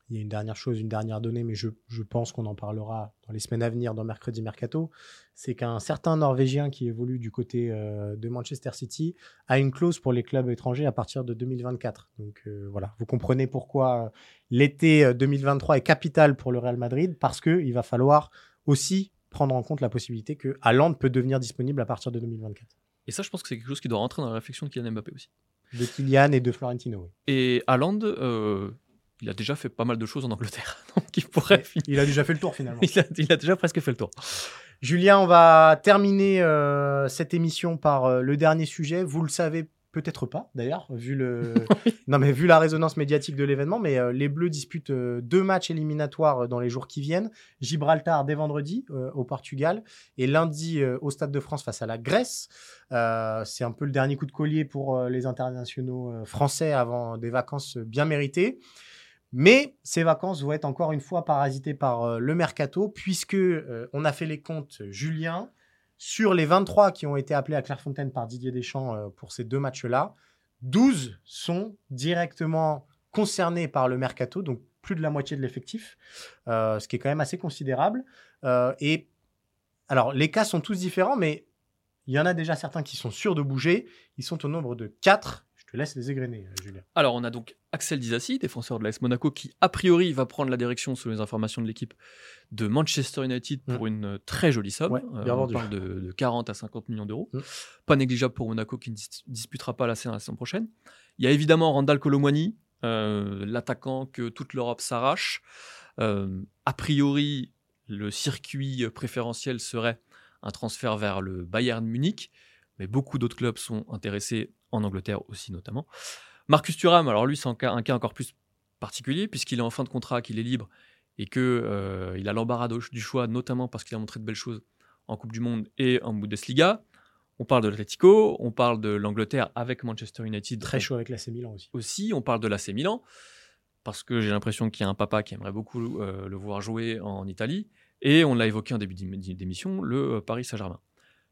A: Il y a une dernière chose, une dernière donnée, mais je, je pense qu'on en parlera dans les semaines à venir dans Mercredi Mercato. C'est qu'un certain Norvégien qui évolue du côté euh, de Manchester City a une clause pour les clubs étrangers à partir de 2024. Donc euh, voilà, vous comprenez pourquoi euh, l'été 2023 est capital pour le Real Madrid, parce qu'il va falloir aussi prendre en compte la possibilité que Haaland peut devenir disponible à partir de 2024.
B: Et ça, je pense que c'est quelque chose qui doit rentrer dans la réflexion de Kylian Mbappé aussi
A: de Kylian et de Florentino.
B: Et Haaland, euh, il a déjà fait pas mal de choses en Angleterre. Donc il, pourrait
A: il a déjà fait le tour finalement.
B: il, a, déjà presque fait le tour.
A: Julien, on va terminer euh, cette émission par euh, le dernier sujet. Vous le savez Peut-être pas, d'ailleurs, vu le. non, mais vu la résonance médiatique de l'événement. Mais euh, les Bleus disputent deux matchs éliminatoires dans les jours qui viennent. Gibraltar dès vendredi au Portugal et lundi au Stade de France face à la Grèce. C'est un peu le dernier coup de collier pour les internationaux français avant des vacances bien méritées. Mais ces vacances vont être encore une fois parasitées par le mercato, puisque on a fait les comptes, Julien. Sur les 23 qui ont été appelés à Clairefontaine par Didier Deschamps euh, pour ces deux matchs-là, 12 sont directement concernés par le mercato, donc plus de la moitié de l'effectif, euh, ce qui est quand même assez considérable. Euh, et alors, les cas sont tous différents, mais il y en a déjà certains qui sont sûrs de bouger. Ils sont au nombre de 4 te laisse les égrener, euh, Julien.
B: Alors, on a donc Axel Disassi, défenseur de l'AS Monaco, qui a priori va prendre la direction, selon les informations de l'équipe, de Manchester United pour mm. une euh, très jolie somme. Euh, on parle de, 40 à 50 millions d'euros. Mm. Pas négligeable pour Monaco qui ne disputera pas la saison la saison prochaine. Il y a évidemment Randall Colomwani, l'attaquant que toute l'Europe s'arrache. a priori, le circuit préférentiel serait un transfert vers le Bayern Munich, mais beaucoup d'autres clubs sont intéressés en Angleterre aussi notamment. Marcus Thuram, alors lui, c'est un cas, encore plus particulier, puisqu'il est en fin de contrat, qu'il est libre, et qu'il euh, il a l'embarras du choix, notamment parce qu'il a montré de belles choses en Coupe du Monde et en Bundesliga. On parle de l'Atletico, on parle de l'Angleterre avec Manchester United.
A: Très chaud avec l'AC Milan aussi.
B: Aussi, on parle de l'AC Milan, parce que j'ai l'impression qu'il y a un papa qui aimerait beaucoup euh, le voir jouer en Italie. Et on l'a évoqué en début d'émission, le euh, Paris Saint-Germain.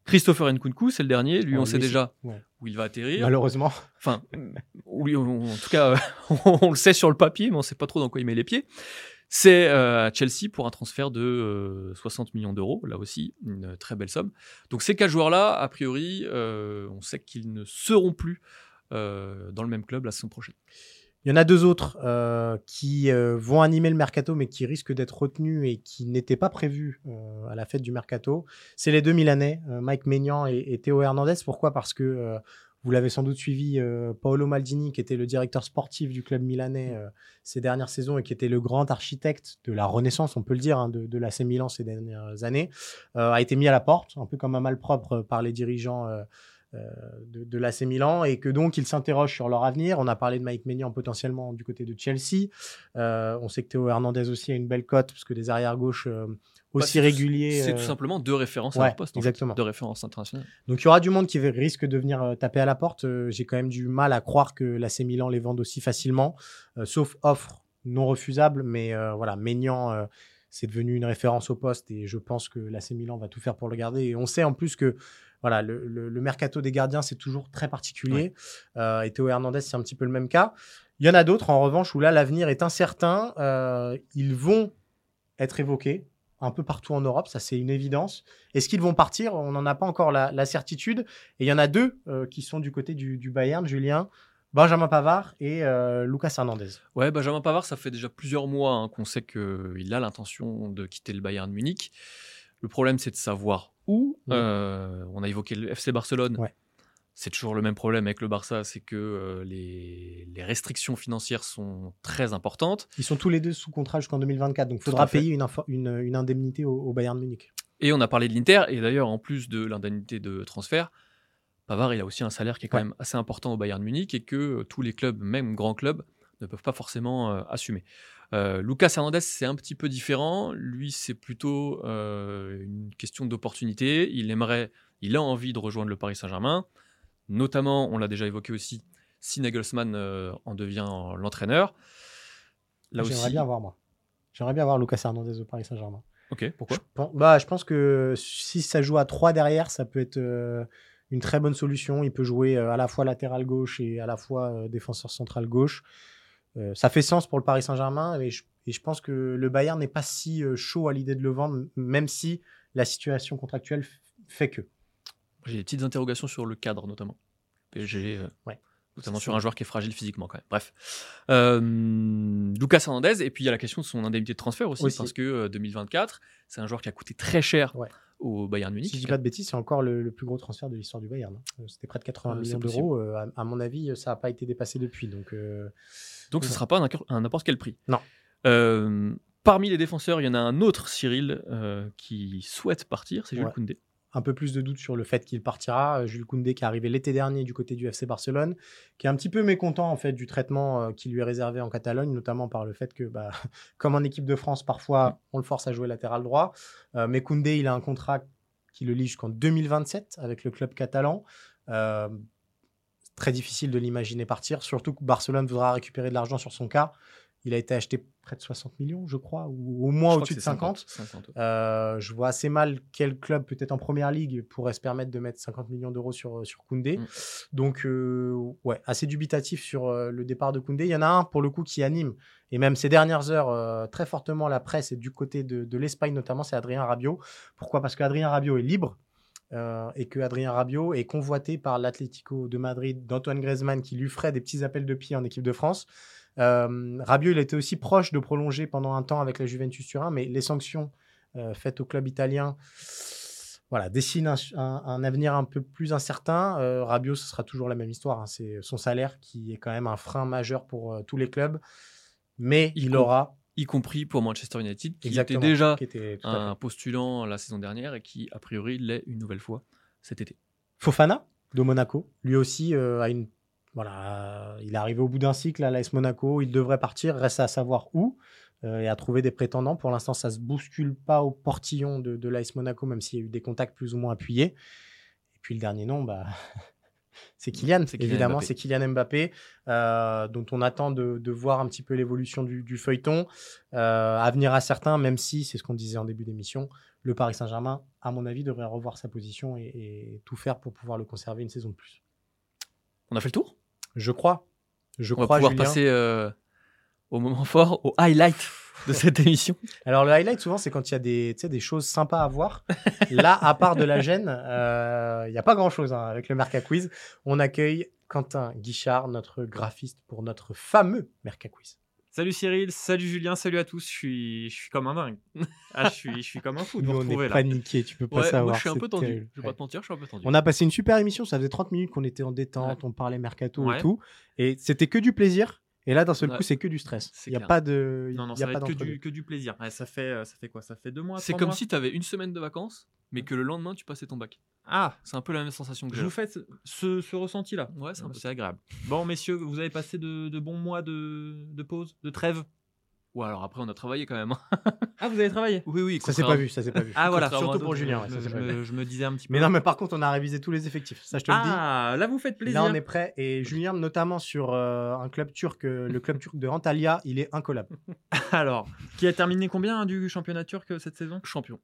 B: Christopher Nkunku, c'est le dernier. Lui, on sait déjà où il va atterrir.
A: Malheureusement.
B: Enfin, oui, en tout cas, on le sait sur le papier, mais on ne sait pas trop dans quoi il met les pieds. C'est euh, à Chelsea pour un transfert de 60 euh, millions d'euros, là aussi, une très belle somme. Donc ces quatre joueurs-là, a priori, euh, on sait qu'ils ne seront plus dans le même club la saison prochaine.
A: Il y en a deux autres euh, qui euh, vont animer le mercato, mais qui risquent d'être retenus et qui n'étaient pas prévus euh, à la fête du mercato. C'est les deux Milanais, Mike Maignan et, Théo Hernandez. Pourquoi? Parce que vous l'avez sans doute suivi, Paolo Maldini, qui était le directeur sportif du club milanais ces dernières saisons et qui était le grand architecte de la renaissance, on peut le dire, hein, de, de l'AC Milan ces dernières années, a été mis à la porte, un peu comme un malpropre par les dirigeants euh, de, de l'AC Milan et que donc ils s'interrogent sur leur avenir. On a parlé de Mike Maignan potentiellement du côté de Chelsea. Euh, on sait que Théo Hernandez aussi a une belle cote parce que des arrières gauches euh, aussi réguliers.
B: C'est tout simplement deux références à leur poste.
A: Exactement.
B: Deux références internationales.
A: Donc il y aura du monde qui risque de venir taper à la porte. J'ai quand même du mal à croire que l'AC Milan les vende aussi facilement, sauf offre non refusable. Mais voilà, Maignan c'est devenu une référence au poste et je pense que l'AC Milan va tout faire pour le garder. Et on sait en plus que voilà, le, mercato des gardiens, c'est toujours très particulier. Euh, et Théo Hernandez, c'est un petit peu le même cas. Il y en a d'autres, en revanche, où là, l'avenir est incertain. Euh, ils vont être évoqués un peu partout en Europe, ça c'est une évidence. Est-ce qu'ils vont partir? On n'en a pas encore la, la certitude. Et il y en a deux euh, qui sont du côté du, du Bayern, Julien. Benjamin Pavard et euh, Lucas Hernandez.
B: Ouais, Benjamin Pavard, ça fait déjà plusieurs mois hein, qu'on sait qu'il a l'intention de quitter le Bayern Munich. Le problème, c'est de savoir où. Euh, on a évoqué le FC Barcelone.
A: Ouais.
B: C'est toujours le même problème avec le Barça, c'est que euh, les, les restrictions financières sont très importantes.
A: Ils sont tous les deux sous contrat jusqu'en 2024, donc il faudra payer une, info- une, une indemnité au, au Bayern Munich.
B: Et on a parlé de l'Inter, et d'ailleurs, en plus de l'indemnité de transfert, Pavard, il a aussi un salaire qui est quand
A: Ouais.
B: même assez important au Bayern Munich et que euh, tous les clubs, même grands clubs, ne peuvent pas forcément euh, assumer. Euh, Lucas Hernandez, c'est un petit peu différent. Lui, c'est plutôt euh, une question d'opportunité. Il aimerait, il a envie de rejoindre le Paris Saint-Germain. Notamment, on l'a déjà évoqué aussi, si Nagelsmann en devient l'entraîneur. Là
A: J'aimerais
B: aussi.
A: bien voir, moi. J'aimerais bien voir Lucas Hernandez au Paris Saint-Germain.
B: Ok, pourquoi?
A: Je pense, bah, je pense que si ça joue à 3 derrière, ça peut être une très bonne solution. Il peut jouer euh, à la fois latéral gauche et à la fois euh, défenseur central gauche. Euh, ça fait sens pour le Paris Saint-Germain et je, et je pense que le Bayern n'est pas si chaud à l'idée de le vendre, même si la situation contractuelle fait que.
B: J'ai des petites interrogations sur le cadre, notamment. PSG,
A: Ouais.
B: notamment sur un joueur qui est fragile physiquement, quand même. Bref. Euh, Lucas Hernandez, et puis il y a la question de son indemnité de transfert aussi,
A: Aussi.
B: parce que euh, 2024, c'est un joueur qui a coûté très cher
A: Ouais.
B: Au Bayern Munich.
A: Si je dis pas de bêtises, c'est encore le, le plus gros transfert de l'histoire du Bayern. hein. Euh, C'était près de 80
B: Euh,
A: millions d'euros. Euh, à, à mon avis, ça n'a pas été dépassé depuis. Donc, euh,
B: Donc ce ne sera pas un n'importe quel prix.
A: Non.
B: Euh, parmi les défenseurs, il y en a un autre, Cyril, qui souhaite partir, c'est Jules
A: Ouais.
B: Koundé.
A: Un peu plus de doute sur le fait qu'il partira. Euh, Jules Koundé qui est arrivé l'été dernier du côté du FC Barcelone, qui est un petit peu mécontent en fait du traitement euh, qui lui est réservé en Catalogne, notamment par le fait que, bah, comme en équipe de France, parfois on le force à jouer latéral droit. Euh, mais Koundé, il a un contrat qui le lie jusqu'en 2027 avec le club catalan. Très difficile de l'imaginer partir, surtout que Barcelone voudra récupérer de l'argent sur son cas. Il a été acheté près de 60 millions, je crois, ou au moins au-dessus de
B: c'est
A: 50.
B: 50, ouais.
A: Euh, je vois assez mal quel club, peut-être en première ligue, pourrait se permettre de mettre 50 millions d'euros sur, sur Koundé.
B: Mm.
A: Donc, euh, ouais, assez dubitatif sur euh, le départ de Koundé. Il y en a un, pour le coup, qui anime, et même ces dernières heures, euh, très fortement la presse, et du côté de, de l'Espagne notamment, c'est Adrien Rabiot. Pourquoi? Parce qu'Adrien Rabiot est libre. euh, et que Adrien Rabiot est convoité par l'Atlético de Madrid d'Antoine Griezmann qui lui ferait des petits appels de pied en équipe de France. Euh, Rabiot, il était aussi proche de prolonger pendant un temps avec la Juventus Turin, mais les sanctions euh, faites au club italien voilà, dessinent un, un- un avenir un peu plus incertain. Euh, Rabiot, ce sera toujours la même histoire. hein. C'est son salaire qui est quand même un frein majeur pour euh, tous les clubs. Mais
B: Il
A: aura
B: Y compris pour Manchester United, qui était déjà
A: qui était
B: un postulant la saison dernière et qui, a priori, l'est une nouvelle fois cet été.
A: Fofana de Monaco, lui aussi euh, a une voilà, il est arrivé au bout d'un cycle à l'AS Monaco, il devrait partir, reste à savoir où euh, et à trouver des prétendants. Pour l'instant, ça se bouscule pas au portillon de, de l'AS Monaco, même s'il y a eu des contacts plus ou moins appuyés. Et puis le dernier nom, bah, c'est Kylian, évidemment,
B: Mbappé.
A: c'est Kylian Mbappé, euh, dont on attend de, de voir un petit peu l'évolution du, du feuilleton. Euh, à venir à certains, même si, c'est ce qu'on disait en début d'émission, le Paris Saint-Germain, à mon avis, devrait revoir sa position et, et tout faire pour pouvoir le conserver une saison de plus.
B: On a fait le tour?
A: Je crois. Je
B: On va pouvoir
A: Julien.
B: passer euh, au moment fort, au highlight de cette émission.
A: Alors, le highlight, souvent, c'est quand il y a des, des choses sympas à voir. Là, à part de la gêne, euh, il n'y a pas grand-chose hein, avec le Merca Quiz. On accueille Quentin Guichard, notre graphiste pour notre fameux Merca Quiz.
D: Salut Cyril, salut Julien, salut à tous. Je suis, je suis comme un dingue. Ah, je suis, je suis comme un fou de
A: Nous,
D: vous
A: on
D: retrouver
A: est
D: là.
A: paniqué, tu peux pas
B: Ouais,
A: savoir.
B: moi, je suis un peu tendu.
A: terrible.
B: Je vais
A: Ouais.
B: pas te mentir, je suis un peu tendu.
A: On a passé une super émission, ça faisait 30 minutes qu'on était en détente, on parlait mercato
D: Ouais.
A: et tout. Et c'était que du plaisir. Et là, d'un seul
B: Ouais.
A: coup, c'est que du stress. Il n'y a pas de.
D: Non, non,
A: il y a
D: ça va
A: pas
D: être que du, que du plaisir. Ouais, ça, fait, euh, ça fait quoi? Ça fait deux mois
B: C'est comme
D: mois?
B: si tu avais une semaine de vacances, mais que le lendemain, tu passais ton bac.
D: Ah,
B: C'est un peu la même sensation que
D: je
B: j'ai.
D: vous fais ce, ce, ressenti-là.
B: Ouais, c'est un peu
D: C'est agréable. Bon, messieurs, vous avez passé de, de bons mois de, de pause, de trêve?
B: Ouais, alors après, on a travaillé quand même.
D: Ah, vous avez travaillé?
B: Oui, oui.
A: Ça s'est pas vu, ça s'est pas vu.
D: Ah, voilà.
A: Surtout pour Julien. ouais,
D: je,
A: ça
D: me- je je disais un petit peu.
A: Mais non, mais par contre, on a révisé tous les effectifs. Ça, je te le dis.
D: ah, là, vous faites plaisir.
A: Là, on est prêt. Et Julien, notamment sur euh, un club turc, euh, le club turc de Antalya, il est incollable.
D: Alors, qui a terminé combien hein, du championnat turc euh, cette saison?
B: Champion.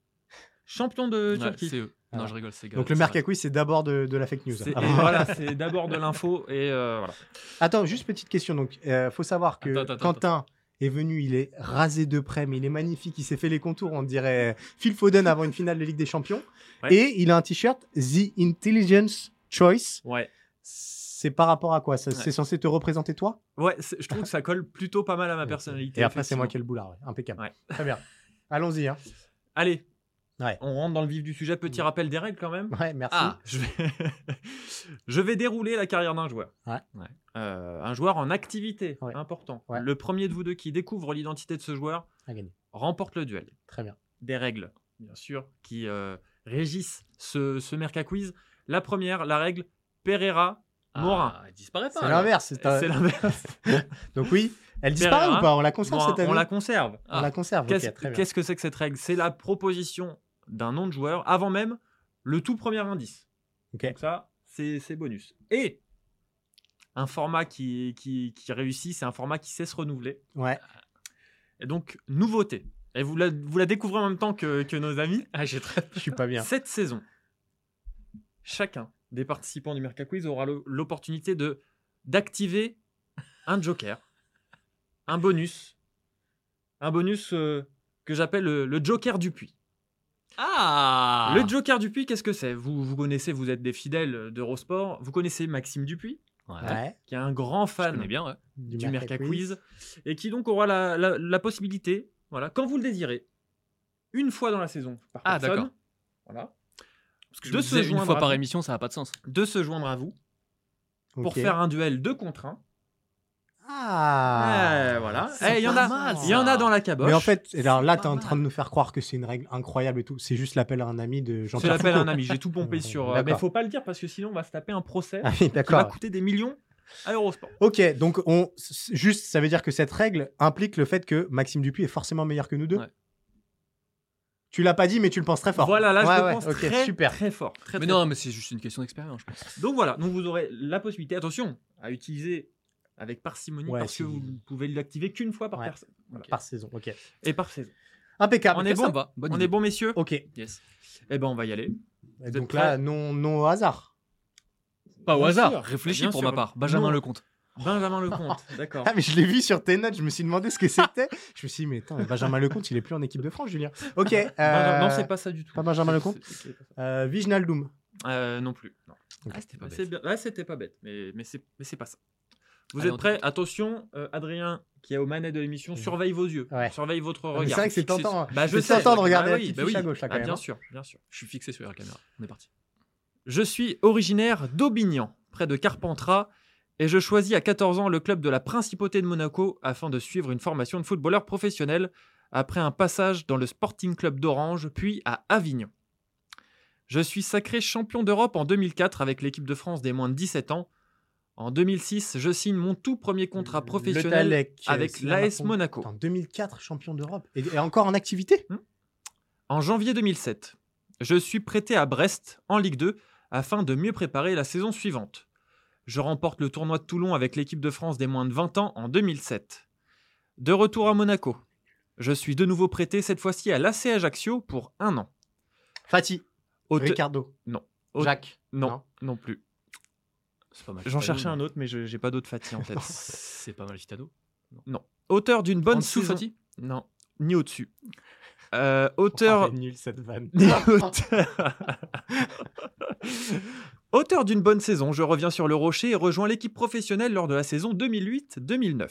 D: Champion de
B: Ouais,
D: Turquie.
B: c'est eux. Non, je rigole, c'est
A: Donc le Mercacouille, c'est d'abord de, de la fake news.
D: C'est-
A: Ah
D: voilà, c'est d'abord de l'info et euh, voilà.
A: Attends, juste petite question. Donc, euh, faut savoir que
B: Attends, attends,
A: Quentin est venu, il est rasé de près, mais il est magnifique. Il s'est fait les contours, on dirait Phil Foden avant une finale de Ligue des Champions.
D: Ouais.
A: Et il a un t-shirt The Intelligence Choice.
D: Ouais.
A: C'est par rapport à quoi? Ça-
B: Ouais.
A: C'est censé te représenter toi?
D: Ouais, je trouve que ça colle plutôt pas mal à ma personnalité.
A: Et après, c'est moi qui ai le boulard. ouais. Impeccable.
D: Ouais.
A: Très bien. Allons-y. Hein.
D: Allez.
A: Ouais.
D: On rentre dans le vif du sujet. Petit rappel des règles quand même.
A: Ouais, merci.
B: Ah,
D: Je vais... je vais dérouler la carrière d'un joueur.
A: Ouais.
D: Euh, un joueur en activité, important. Le premier de vous deux qui découvre l'identité de ce joueur remporte le duel.
A: Très bien.
D: Des règles, bien sûr, qui euh, régissent ce, ce Merca Quiz. La première, la règle Pereira Morin.
B: Ah, il disparaît pas.
A: C'est l'inverse. c'est un-
D: l'inverse.
A: Donc oui, elle disparaît
D: Pereira.
A: ou pas? On la conserve
D: Bon,
A: cette année?
D: on la conserve.
A: On la conserve.
D: Qu'est-ce
A: ok, très bien.
D: qu'est-ce que c'est que cette règle? C'est la proposition d'un nom de joueur avant même le tout premier indice.
A: Ok.
D: Donc ça, c'est c'est bonus. Et un format qui, qui, qui réussit, c'est un format qui sait se renouveler.
A: Ouais.
D: Et donc, nouveauté. Et vous la, vous la découvrez en même temps que, que nos amis.
B: Ah, j'ai très
A: Je suis pas bien.
D: Cette saison, chacun des participants du Merca Quiz aura l'opportunité de d'activer un joker, un bonus, un bonus euh, que j'appelle le, le joker du puits.
B: Ah
D: Le Joker Dupuis, qu'est-ce que c'est? Vous, vous connaissez, vous êtes des fidèles d'Eurosport. Vous connaissez Maxime Dupuis,
B: Ouais.
A: Ouais.
D: qui est un grand fan
B: bien, ouais.
D: du Merca Quiz. et qui donc aura la, la- la possibilité, voilà, quand vous le désirez, une fois dans la saison par
B: Ah,
D: personne,
B: d'accord.
D: voilà,
B: Parce que je
D: De
B: me
D: se
B: disais, une fois
D: à
B: par
D: vous.
B: émission, ça n'a pas de sens.
D: de se joindre à vous pour faire un duel deux contre un.
A: Ah.
D: Ouais, voilà.
B: c'est
D: Eh, Il y en a, il y en a dans la caboche.
A: Mais en fait, alors là, t'es en train de nous faire croire que c'est une règle incroyable et tout. C'est juste l'appel à un ami de
D: je
A: Jean-Pierre
D: l'appelle un
A: Foucault.
D: ami. J'ai tout pompé
A: Ouais,
D: sur. euh, mais faut pas le dire parce que sinon on va se taper un procès
A: Ah oui,
D: qui va coûter des millions à Eurosport.
A: Ok, donc on juste, ça veut dire que cette règle implique le fait que Maxime Dupuis est forcément meilleur que nous deux.
B: Ouais.
A: Tu l'as pas dit, mais tu le penses très fort.
D: Voilà, là je
A: Ouais,
D: le
A: ouais,
D: pense
A: ok,
D: très,
A: super.
D: très fort. Très,
B: Mais
D: très
B: non, mais c'est juste une question d'expérience, je pense.
D: Donc voilà, donc vous aurez la possibilité, attention, à utiliser avec parcimonie
A: Ouais,
D: parce
A: si-
D: que vous ne pouvez l'activer qu'une fois par
A: Ouais.
D: personne. Voilà.
A: Par saison. Ok.
D: Et par saison.
A: Impeccable.
D: On est bon
B: va.
D: On
B: idée.
D: est bon, messieurs?
A: Ok.
B: Yes.
D: Eh ben, on va y aller.
A: Et donc là, non, non au hasard.
B: Pas au
D: Bien
B: hasard.
D: sûr,
B: Réfléchis
D: bien
B: pour
D: sûr.
B: ma part. Benjamin
D: Non.
B: Lecomte.
D: Benjamin Lecomte, d'accord.
A: Ah, mais je l'ai vu sur tes notes. Je me suis demandé ce que c'était. je me suis dit, mais attends, Benjamin Lecomte, il est plus en équipe de France, Julien. Ok. euh,
D: Benjamin- Non, c'est pas ça du tout.
A: pas Benjamin Lecomte euh.
D: Euh, Non plus. Non.
B: Ah, c'était pas
D: Là, c'était pas bête, mais, mais c'est mais c'est pas ça. Vous
B: Allez,
D: êtes prêts. Attention, euh, Adrien, qui est aux manettes de l'émission, surveille vos yeux,
A: Ouais.
D: surveille votre
A: Ah,
D: regard.
A: c'est vrai que c'est tentant.
D: Bah, je sais.
A: tentant de regarder
D: Bah
A: la
D: oui,
A: petite
D: bah oui.
A: à gauche, là, quand
D: Ah,
A: même,
D: Bien
A: hein.
D: sûr, bien sûr.
B: Je suis fixé sur la caméra. On est parti.
D: Je suis originaire d'Aubignan, près de Carpentras, et je choisis à 14 ans le club de la Principauté de Monaco afin de suivre une formation de footballeur professionnel après un passage dans le Sporting Club d'Orange, puis à Avignon. Je suis sacré champion d'Europe en 2004 avec l'équipe de France des moins de 17 ans. En 2006, je signe mon tout premier contrat professionnel
A: Talec, euh,
D: avec l'AS. Monaco.
A: En 2004, champion d'Europe. Et, et encore en activité?
D: En janvier 2007, je suis prêté à Brest en Ligue 2 afin de mieux préparer la saison suivante. Je remporte le tournoi de Toulon avec l'équipe de France des moins de 20 ans en 2007. De retour à Monaco, je suis de nouveau prêté cette fois-ci à l'AC Ajaccio pour un an.
A: Fatih.
D: Aute-
A: Ricardo.
D: Aute-
A: Jacques.
D: Non,
A: Non.
D: non, plus.
B: C'est pas mal.
D: J'en cherchais un autre, mais je j'ai pas d'autre Fatih en tête.
B: C'est pas mal Fitado.
D: Auteur d'une bonne saison.
B: Fati
D: Non, ni au-dessus. Euh, auteur.
A: Oh, nul cette vanne.
D: Auteur... Auteur d'une bonne saison, je reviens sur le Rocher et rejoins l'équipe professionnelle lors de la saison 2008-2009.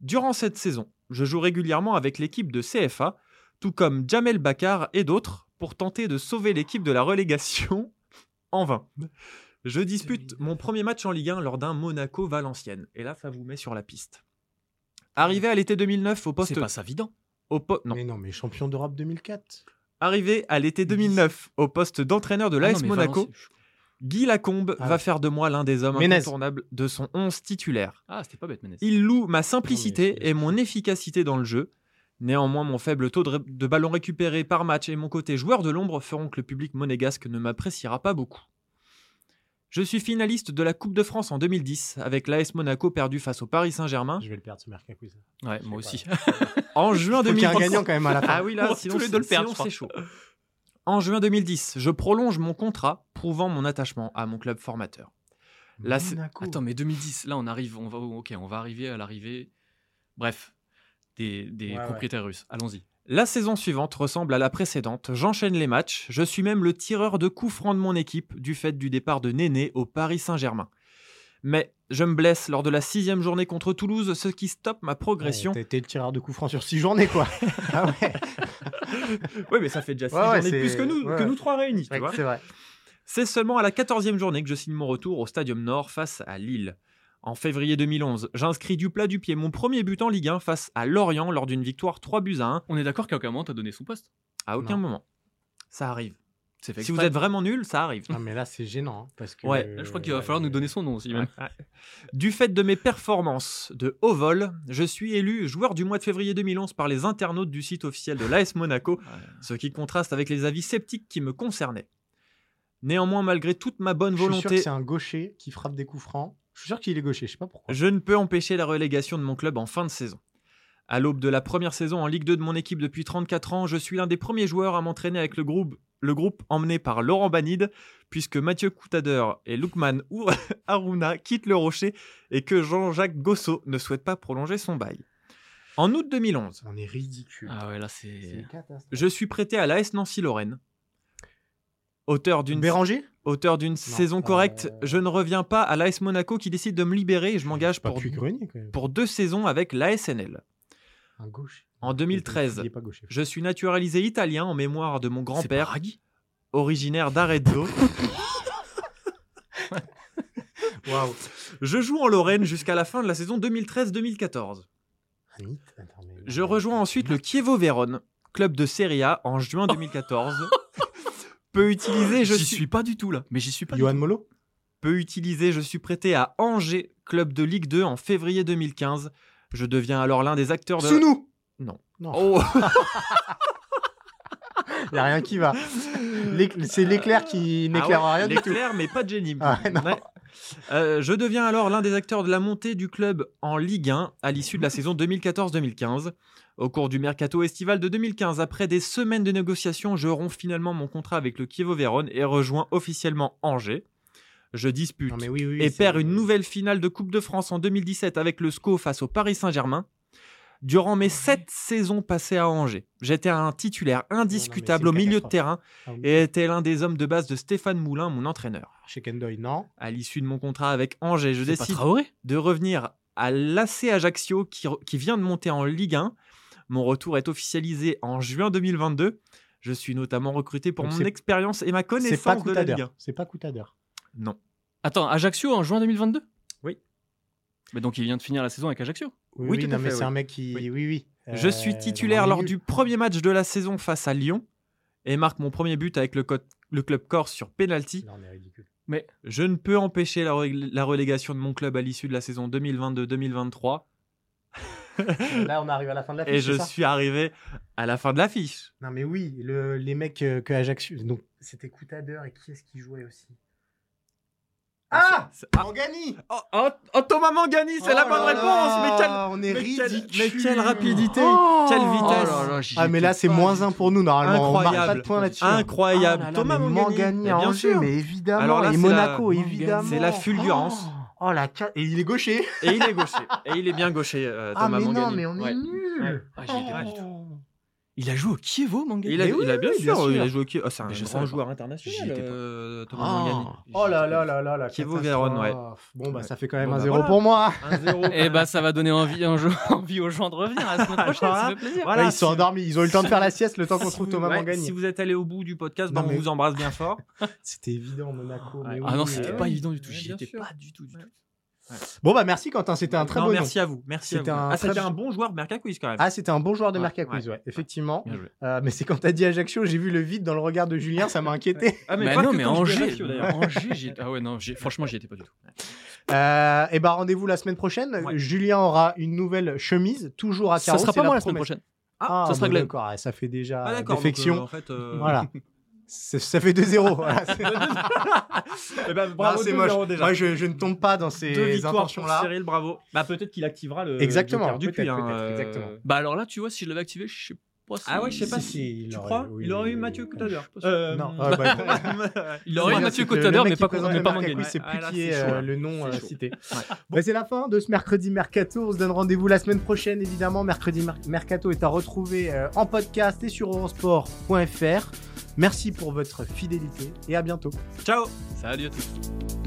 D: Durant cette saison, je joue régulièrement avec l'équipe de CFA, tout comme Jamel Bakar et d'autres, pour tenter de sauver l'équipe de la relégation en vain. Je dispute mon premier match en Ligue 1 lors d'un Monaco-Valenciennes. Et là, ça vous met sur la piste. Arrivé à l'été 2009 au poste...
B: C'est pas ça vidant.
D: Au non.
A: Mais non, mais champion d'Europe 2004.
D: Arrivé à l'été 2009 au poste d'entraîneur de
B: Ah
D: l'AS Monaco, Guy Lacombe
A: Ah.
D: va faire de moi l'un des hommes
A: Ménez.
D: incontournables de son 11 titulaire.
B: Ah, c'était pas bête, Menez.
D: Il loue ma
A: Non,
D: simplicité
A: mais
D: et mon efficacité dans le jeu. Néanmoins, mon faible taux de, ré- de ballons récupérés par match et mon côté joueur de l'ombre feront que le public monégasque ne m'appréciera pas beaucoup. Je suis finaliste de la Coupe de France en 2010 avec l'AS Monaco perdu face au Paris Saint-Germain.
A: Je vais le perdre ce Merca Quiz.
B: Ouais, moi aussi.
D: En juin
A: Faut qu'il y ait un
D: 2010.
A: gagnant quand même à la fin.
D: Ah oui, là, sinon, c'est- chaud. En juin 2010, je prolonge mon contrat, prouvant mon attachement à mon club formateur. Là.
B: Attends, mais 2010, là, on arrive, on va, ok, on va arriver à l'arrivée. Bref, des, des
A: Ouais, ouais.
B: propriétaires russes. Allons-y.
D: La saison suivante ressemble à la précédente. J'enchaîne les matchs. Je suis même le tireur de coups francs de mon équipe du fait du départ de Néné au Paris Saint-Germain. Mais je me blesse lors de la sixième journée contre Toulouse, ce qui stoppe ma progression.
A: Ouais, T'es le tireur de coups francs sur six journées, quoi. ah ouais,
D: oui, mais ça fait déjà six
A: Ouais,
D: journées de plus que nous, que nous trois réunis.
A: c'est vrai.
D: C'est seulement à la 14e journée que je signe mon retour au Stadium Nord face à Lille. En février 2011, j'inscris du plat du pied mon premier but en Ligue 1 face à Lorient lors d'une victoire 3 buts à 1.
B: On est d'accord qu'à aucun moment, t'as donné son poste?
D: À aucun
A: Non.
D: moment. Ça arrive.
B: C'est fait
D: Si vous êtes vraiment nul, ça arrive.
A: Non, mais là, c'est gênant. hein, parce que,
D: Ouais,
B: je crois qu'il va
A: ouais,
B: falloir nous donner son nom aussi. même.
D: Du fait de mes performances de haut vol, je suis élu joueur du mois de février 2011 par les internautes du site officiel de l'AS Monaco, ce qui contraste avec les avis sceptiques qui me concernaient. Néanmoins, malgré toute ma bonne
A: Je suis sûr
D: volonté,
A: que c'est un gaucher qui frappe des coups francs. Je suis sûr qu'il est gaucher, je sais pas pourquoi.
D: je ne peux empêcher la relégation de mon club en fin de saison. À l'aube de la première saison en Ligue 2 de mon équipe depuis 34 ans, je suis l'un des premiers joueurs à m'entraîner avec le groupe, le groupe emmené par Laurent Banide, puisque Mathieu Coutader et Lukman Ou- Aruna quittent le Rocher et que Jean-Jacques Gossot ne souhaite pas prolonger son bail. En août 2011,
A: On est ridicule.
B: Ah ouais, là,
A: C'est
D: je suis prêté à l'AS Nancy-Lorraine. Auteur d'une
A: Béranger?
D: Auteur d'une saison correcte,
A: euh,
D: je ne reviens pas à l'AS Monaco qui décide de me libérer et je m'engage pour, deux saisons avec l'ASNL. En 2013,
A: Il est pas gaucher.
D: Je suis naturalisé italien en mémoire de mon grand-père, originaire d'Arezzo.
A: Waouh.
D: Je joue en Lorraine jusqu'à la fin de la saison 2013-2014.
A: Anit, attends, mais-
D: Je rejoins ensuite le Chievo Vérone, club de Serie A, en juin 2014. Peu utilisé, je
B: J'y
D: suis,
B: suis pas du tout là. Mais j'y suis pas. du
A: Johan. Molo
D: peu utilisé, je suis prêté à Angers, club de Ligue 2, en février 2015. Je deviens alors l'un des acteurs de.
A: Sounou
D: Non.
A: Non,
D: Oh,
A: il n'y a rien qui va. C'est l'éclair qui n'éclaire
D: Ah ouais,
A: rien du tout.
D: L'éclair, mais pas de génie.
A: Ah ouais, non.
D: Ouais. Euh, je deviens alors l'un des acteurs de la montée du club en Ligue 1 à l'issue de la saison 2014-2015. Au cours du mercato estival de 2015, après des semaines de négociations, je romps finalement mon contrat avec le Chievo Vérone et rejoins officiellement Angers. Je dispute
A: Non, mais oui, oui,
D: et perds une nouvelle finale de Coupe de France en 2017 avec le SCO face au Paris Saint-Germain. Durant mes sept saisons passées à Angers, j'étais un titulaire indiscutable au milieu de terrain
A: Ah oui.
D: et était l'un des hommes de base de Stéphane Moulin, mon entraîneur.
A: Chez Kendoy, non.
D: À l'issue de mon contrat avec Angers, je décide de revenir à l'AC Ajaccio qui, vient de monter en Ligue 1. Mon retour est officialisé en juin 2022. Je suis notamment recruté pour
A: Donc
D: mon expérience et ma connaissance de la Ligue
A: Coutader.
D: 1.
A: C'est pas Coutader.
D: Non.
B: Attends, Ajaccio en juin 2022
D: Oui.
B: Mais donc il vient de finir la saison avec Ajaccio?
A: Oui,
D: Oui,
A: oui,
D: tout à
A: non, mais
D: fait,
A: c'est un mec qui.
D: Oui.
A: Oui, oui.
D: Je
A: Euh,
D: suis
A: non,
D: titulaire lors du premier match de la saison face à Lyon et marque mon premier but avec le, co- le club corse sur penalty.
A: Non, mais ridicule.
B: Mais
D: Je ne peux empêcher la, re- la relégation de mon club à l'issue de la saison 2022-2023
A: Là, on arrive à la fin de la
D: et je
A: ça
D: suis arrivé à la fin de l'affiche.
A: Non, mais oui, le- les mecs euh, que Ajaccio. Donc, c'était Coutader et qui est-ce qui jouait aussi? Ah
D: ah,
A: Mangani
D: oh, oh, oh, Thomas Mangani, c'est la
A: Oh
D: bonne
A: là
D: réponse
A: là,
D: Mais quelle,
A: On est
D: mais quelle-
A: ridicule
D: mais quelle rapidité,
A: Oh
D: quelle vitesse.
B: Oh là là, j'y
A: Ah, mais là, c'est moins un pour nous, normalement. On marque pas
D: Incroyable.
A: de points là-dessus.
D: Incroyable.
A: Ah là là,
D: Thomas
A: mais
D: Mangani,
A: Mangani
D: bien sûr.
A: mais évidemment.
D: Alors là,
A: et
D: c'est
A: Monaco,
D: la-
A: évidemment.
D: c'est la fulgurance.
A: Oh, la ca- Et il est gaucher.
D: Et il est gaucher. Et il est bien gaucher, euh,
A: Ah,
D: Thomas
A: mais non, mais on est
D: Ouais.
A: nuls.
B: Ah, pas du tout.
A: Oh.
B: Il a joué au Kievo, Mangani
D: Il a,
A: oui,
D: il a bien,
A: oui,
D: sûr,
A: bien sûr.
D: il a joué au Ki- oh, c'est un grand
B: pas.
D: joueur
B: J'y
D: international,
B: étais pas.
D: euh, Thomas
A: Ah.
D: Mangani.
A: Oh là là là là là.
D: Kievo. Vérone, ouais.
A: Bon, bah,
D: Ouais.
A: ça fait quand même
D: Bon,
A: un
D: bah,
A: zéro
D: voilà.
A: pour moi.
D: 1-0.
B: Eh bah ça va donner envie, un jeu- envie aux gens de revenir la semaine prochaine, ça fait plaisir.
D: Voilà,
A: Ouais, ils sont
D: si-
A: endormis. Ils ont eu le temps de faire la sieste le temps qu'on trouve Thomas Mangani.
D: Si vous êtes allé au bout du podcast,
A: Non,
D: bah, on vous embrasse bien fort.
A: C'était évident, Monaco.
B: Ah non, c'était
A: oui.
B: pas évident du tout, j'y étais pas du tout. Du tout.
A: Bon, bah, merci Quentin. C'était un très
D: Non,
A: nom.
D: merci à vous. Merci à
A: C'était
D: vous.
A: un
D: Ah,
A: très
D: c'était
A: bon-
D: un bon joueur Mercaquiz quand même.
A: Ah, c'était un bon joueur de
D: Ouais,
A: Mercaquiz,
D: ouais.
A: ouais, effectivement. Euh, mais c'est quand t'as dit Ajaccio, j'ai vu le vide dans le regard de Julien, ça m'a inquiété.
D: Ah,
B: Mais,
D: pas
B: non,
D: que
B: mais Angers. Angers, j'y étais- ah ouais non, franchement j'y étais pas du tout.
A: Euh, et bah rendez-vous la semaine prochaine.
D: Ouais.
A: Julien aura une nouvelle chemise, toujours à
B: Ça
A: carreaux.
B: sera pas moi la semaine prochaine.
A: Ah,
B: ça sera
A: bon,
B: Glenn.
A: D'accord, ça fait déjà
D: Ah,
A: défection.
D: euh, en fait, euh,
A: Voilà. Ça fait 2-0. voilà, c'est-
D: Eh ben, bravo,
A: c'est
D: 2-0
A: moche.
D: déjà.
A: Moi, je, je ne tombe pas dans
D: Deux
A: ces intentions-là.
D: Cyril, bravo. Bah peut-être qu'il activera le
A: Exactement,
D: du puits, hein, euh,
A: exactement.
B: Bah alors là, tu vois, si je l'avais activé, je sais pas si-
D: Ah ouais, je sais pas
A: Si,
D: si.
A: si, il
D: tu
A: aurait-
D: crois
A: oui,
D: Il aurait eu Mathieu
B: pas
D: Euh,
A: Non, ah, bah,
B: Il aurait eu Mathieu
A: mec
B: mais pas, mais
A: le
B: pas Mangani.
A: C'est plus qui est le nom euh, cité. Bah, c'est la fin de ce mercredi mercato. On se donne rendez-vous la semaine prochaine, évidemment. Mercredi Mer- mercato est à retrouver en podcast et sur eurosport.fr. Merci pour votre fidélité et à bientôt.
D: Ciao
B: Salut à tous.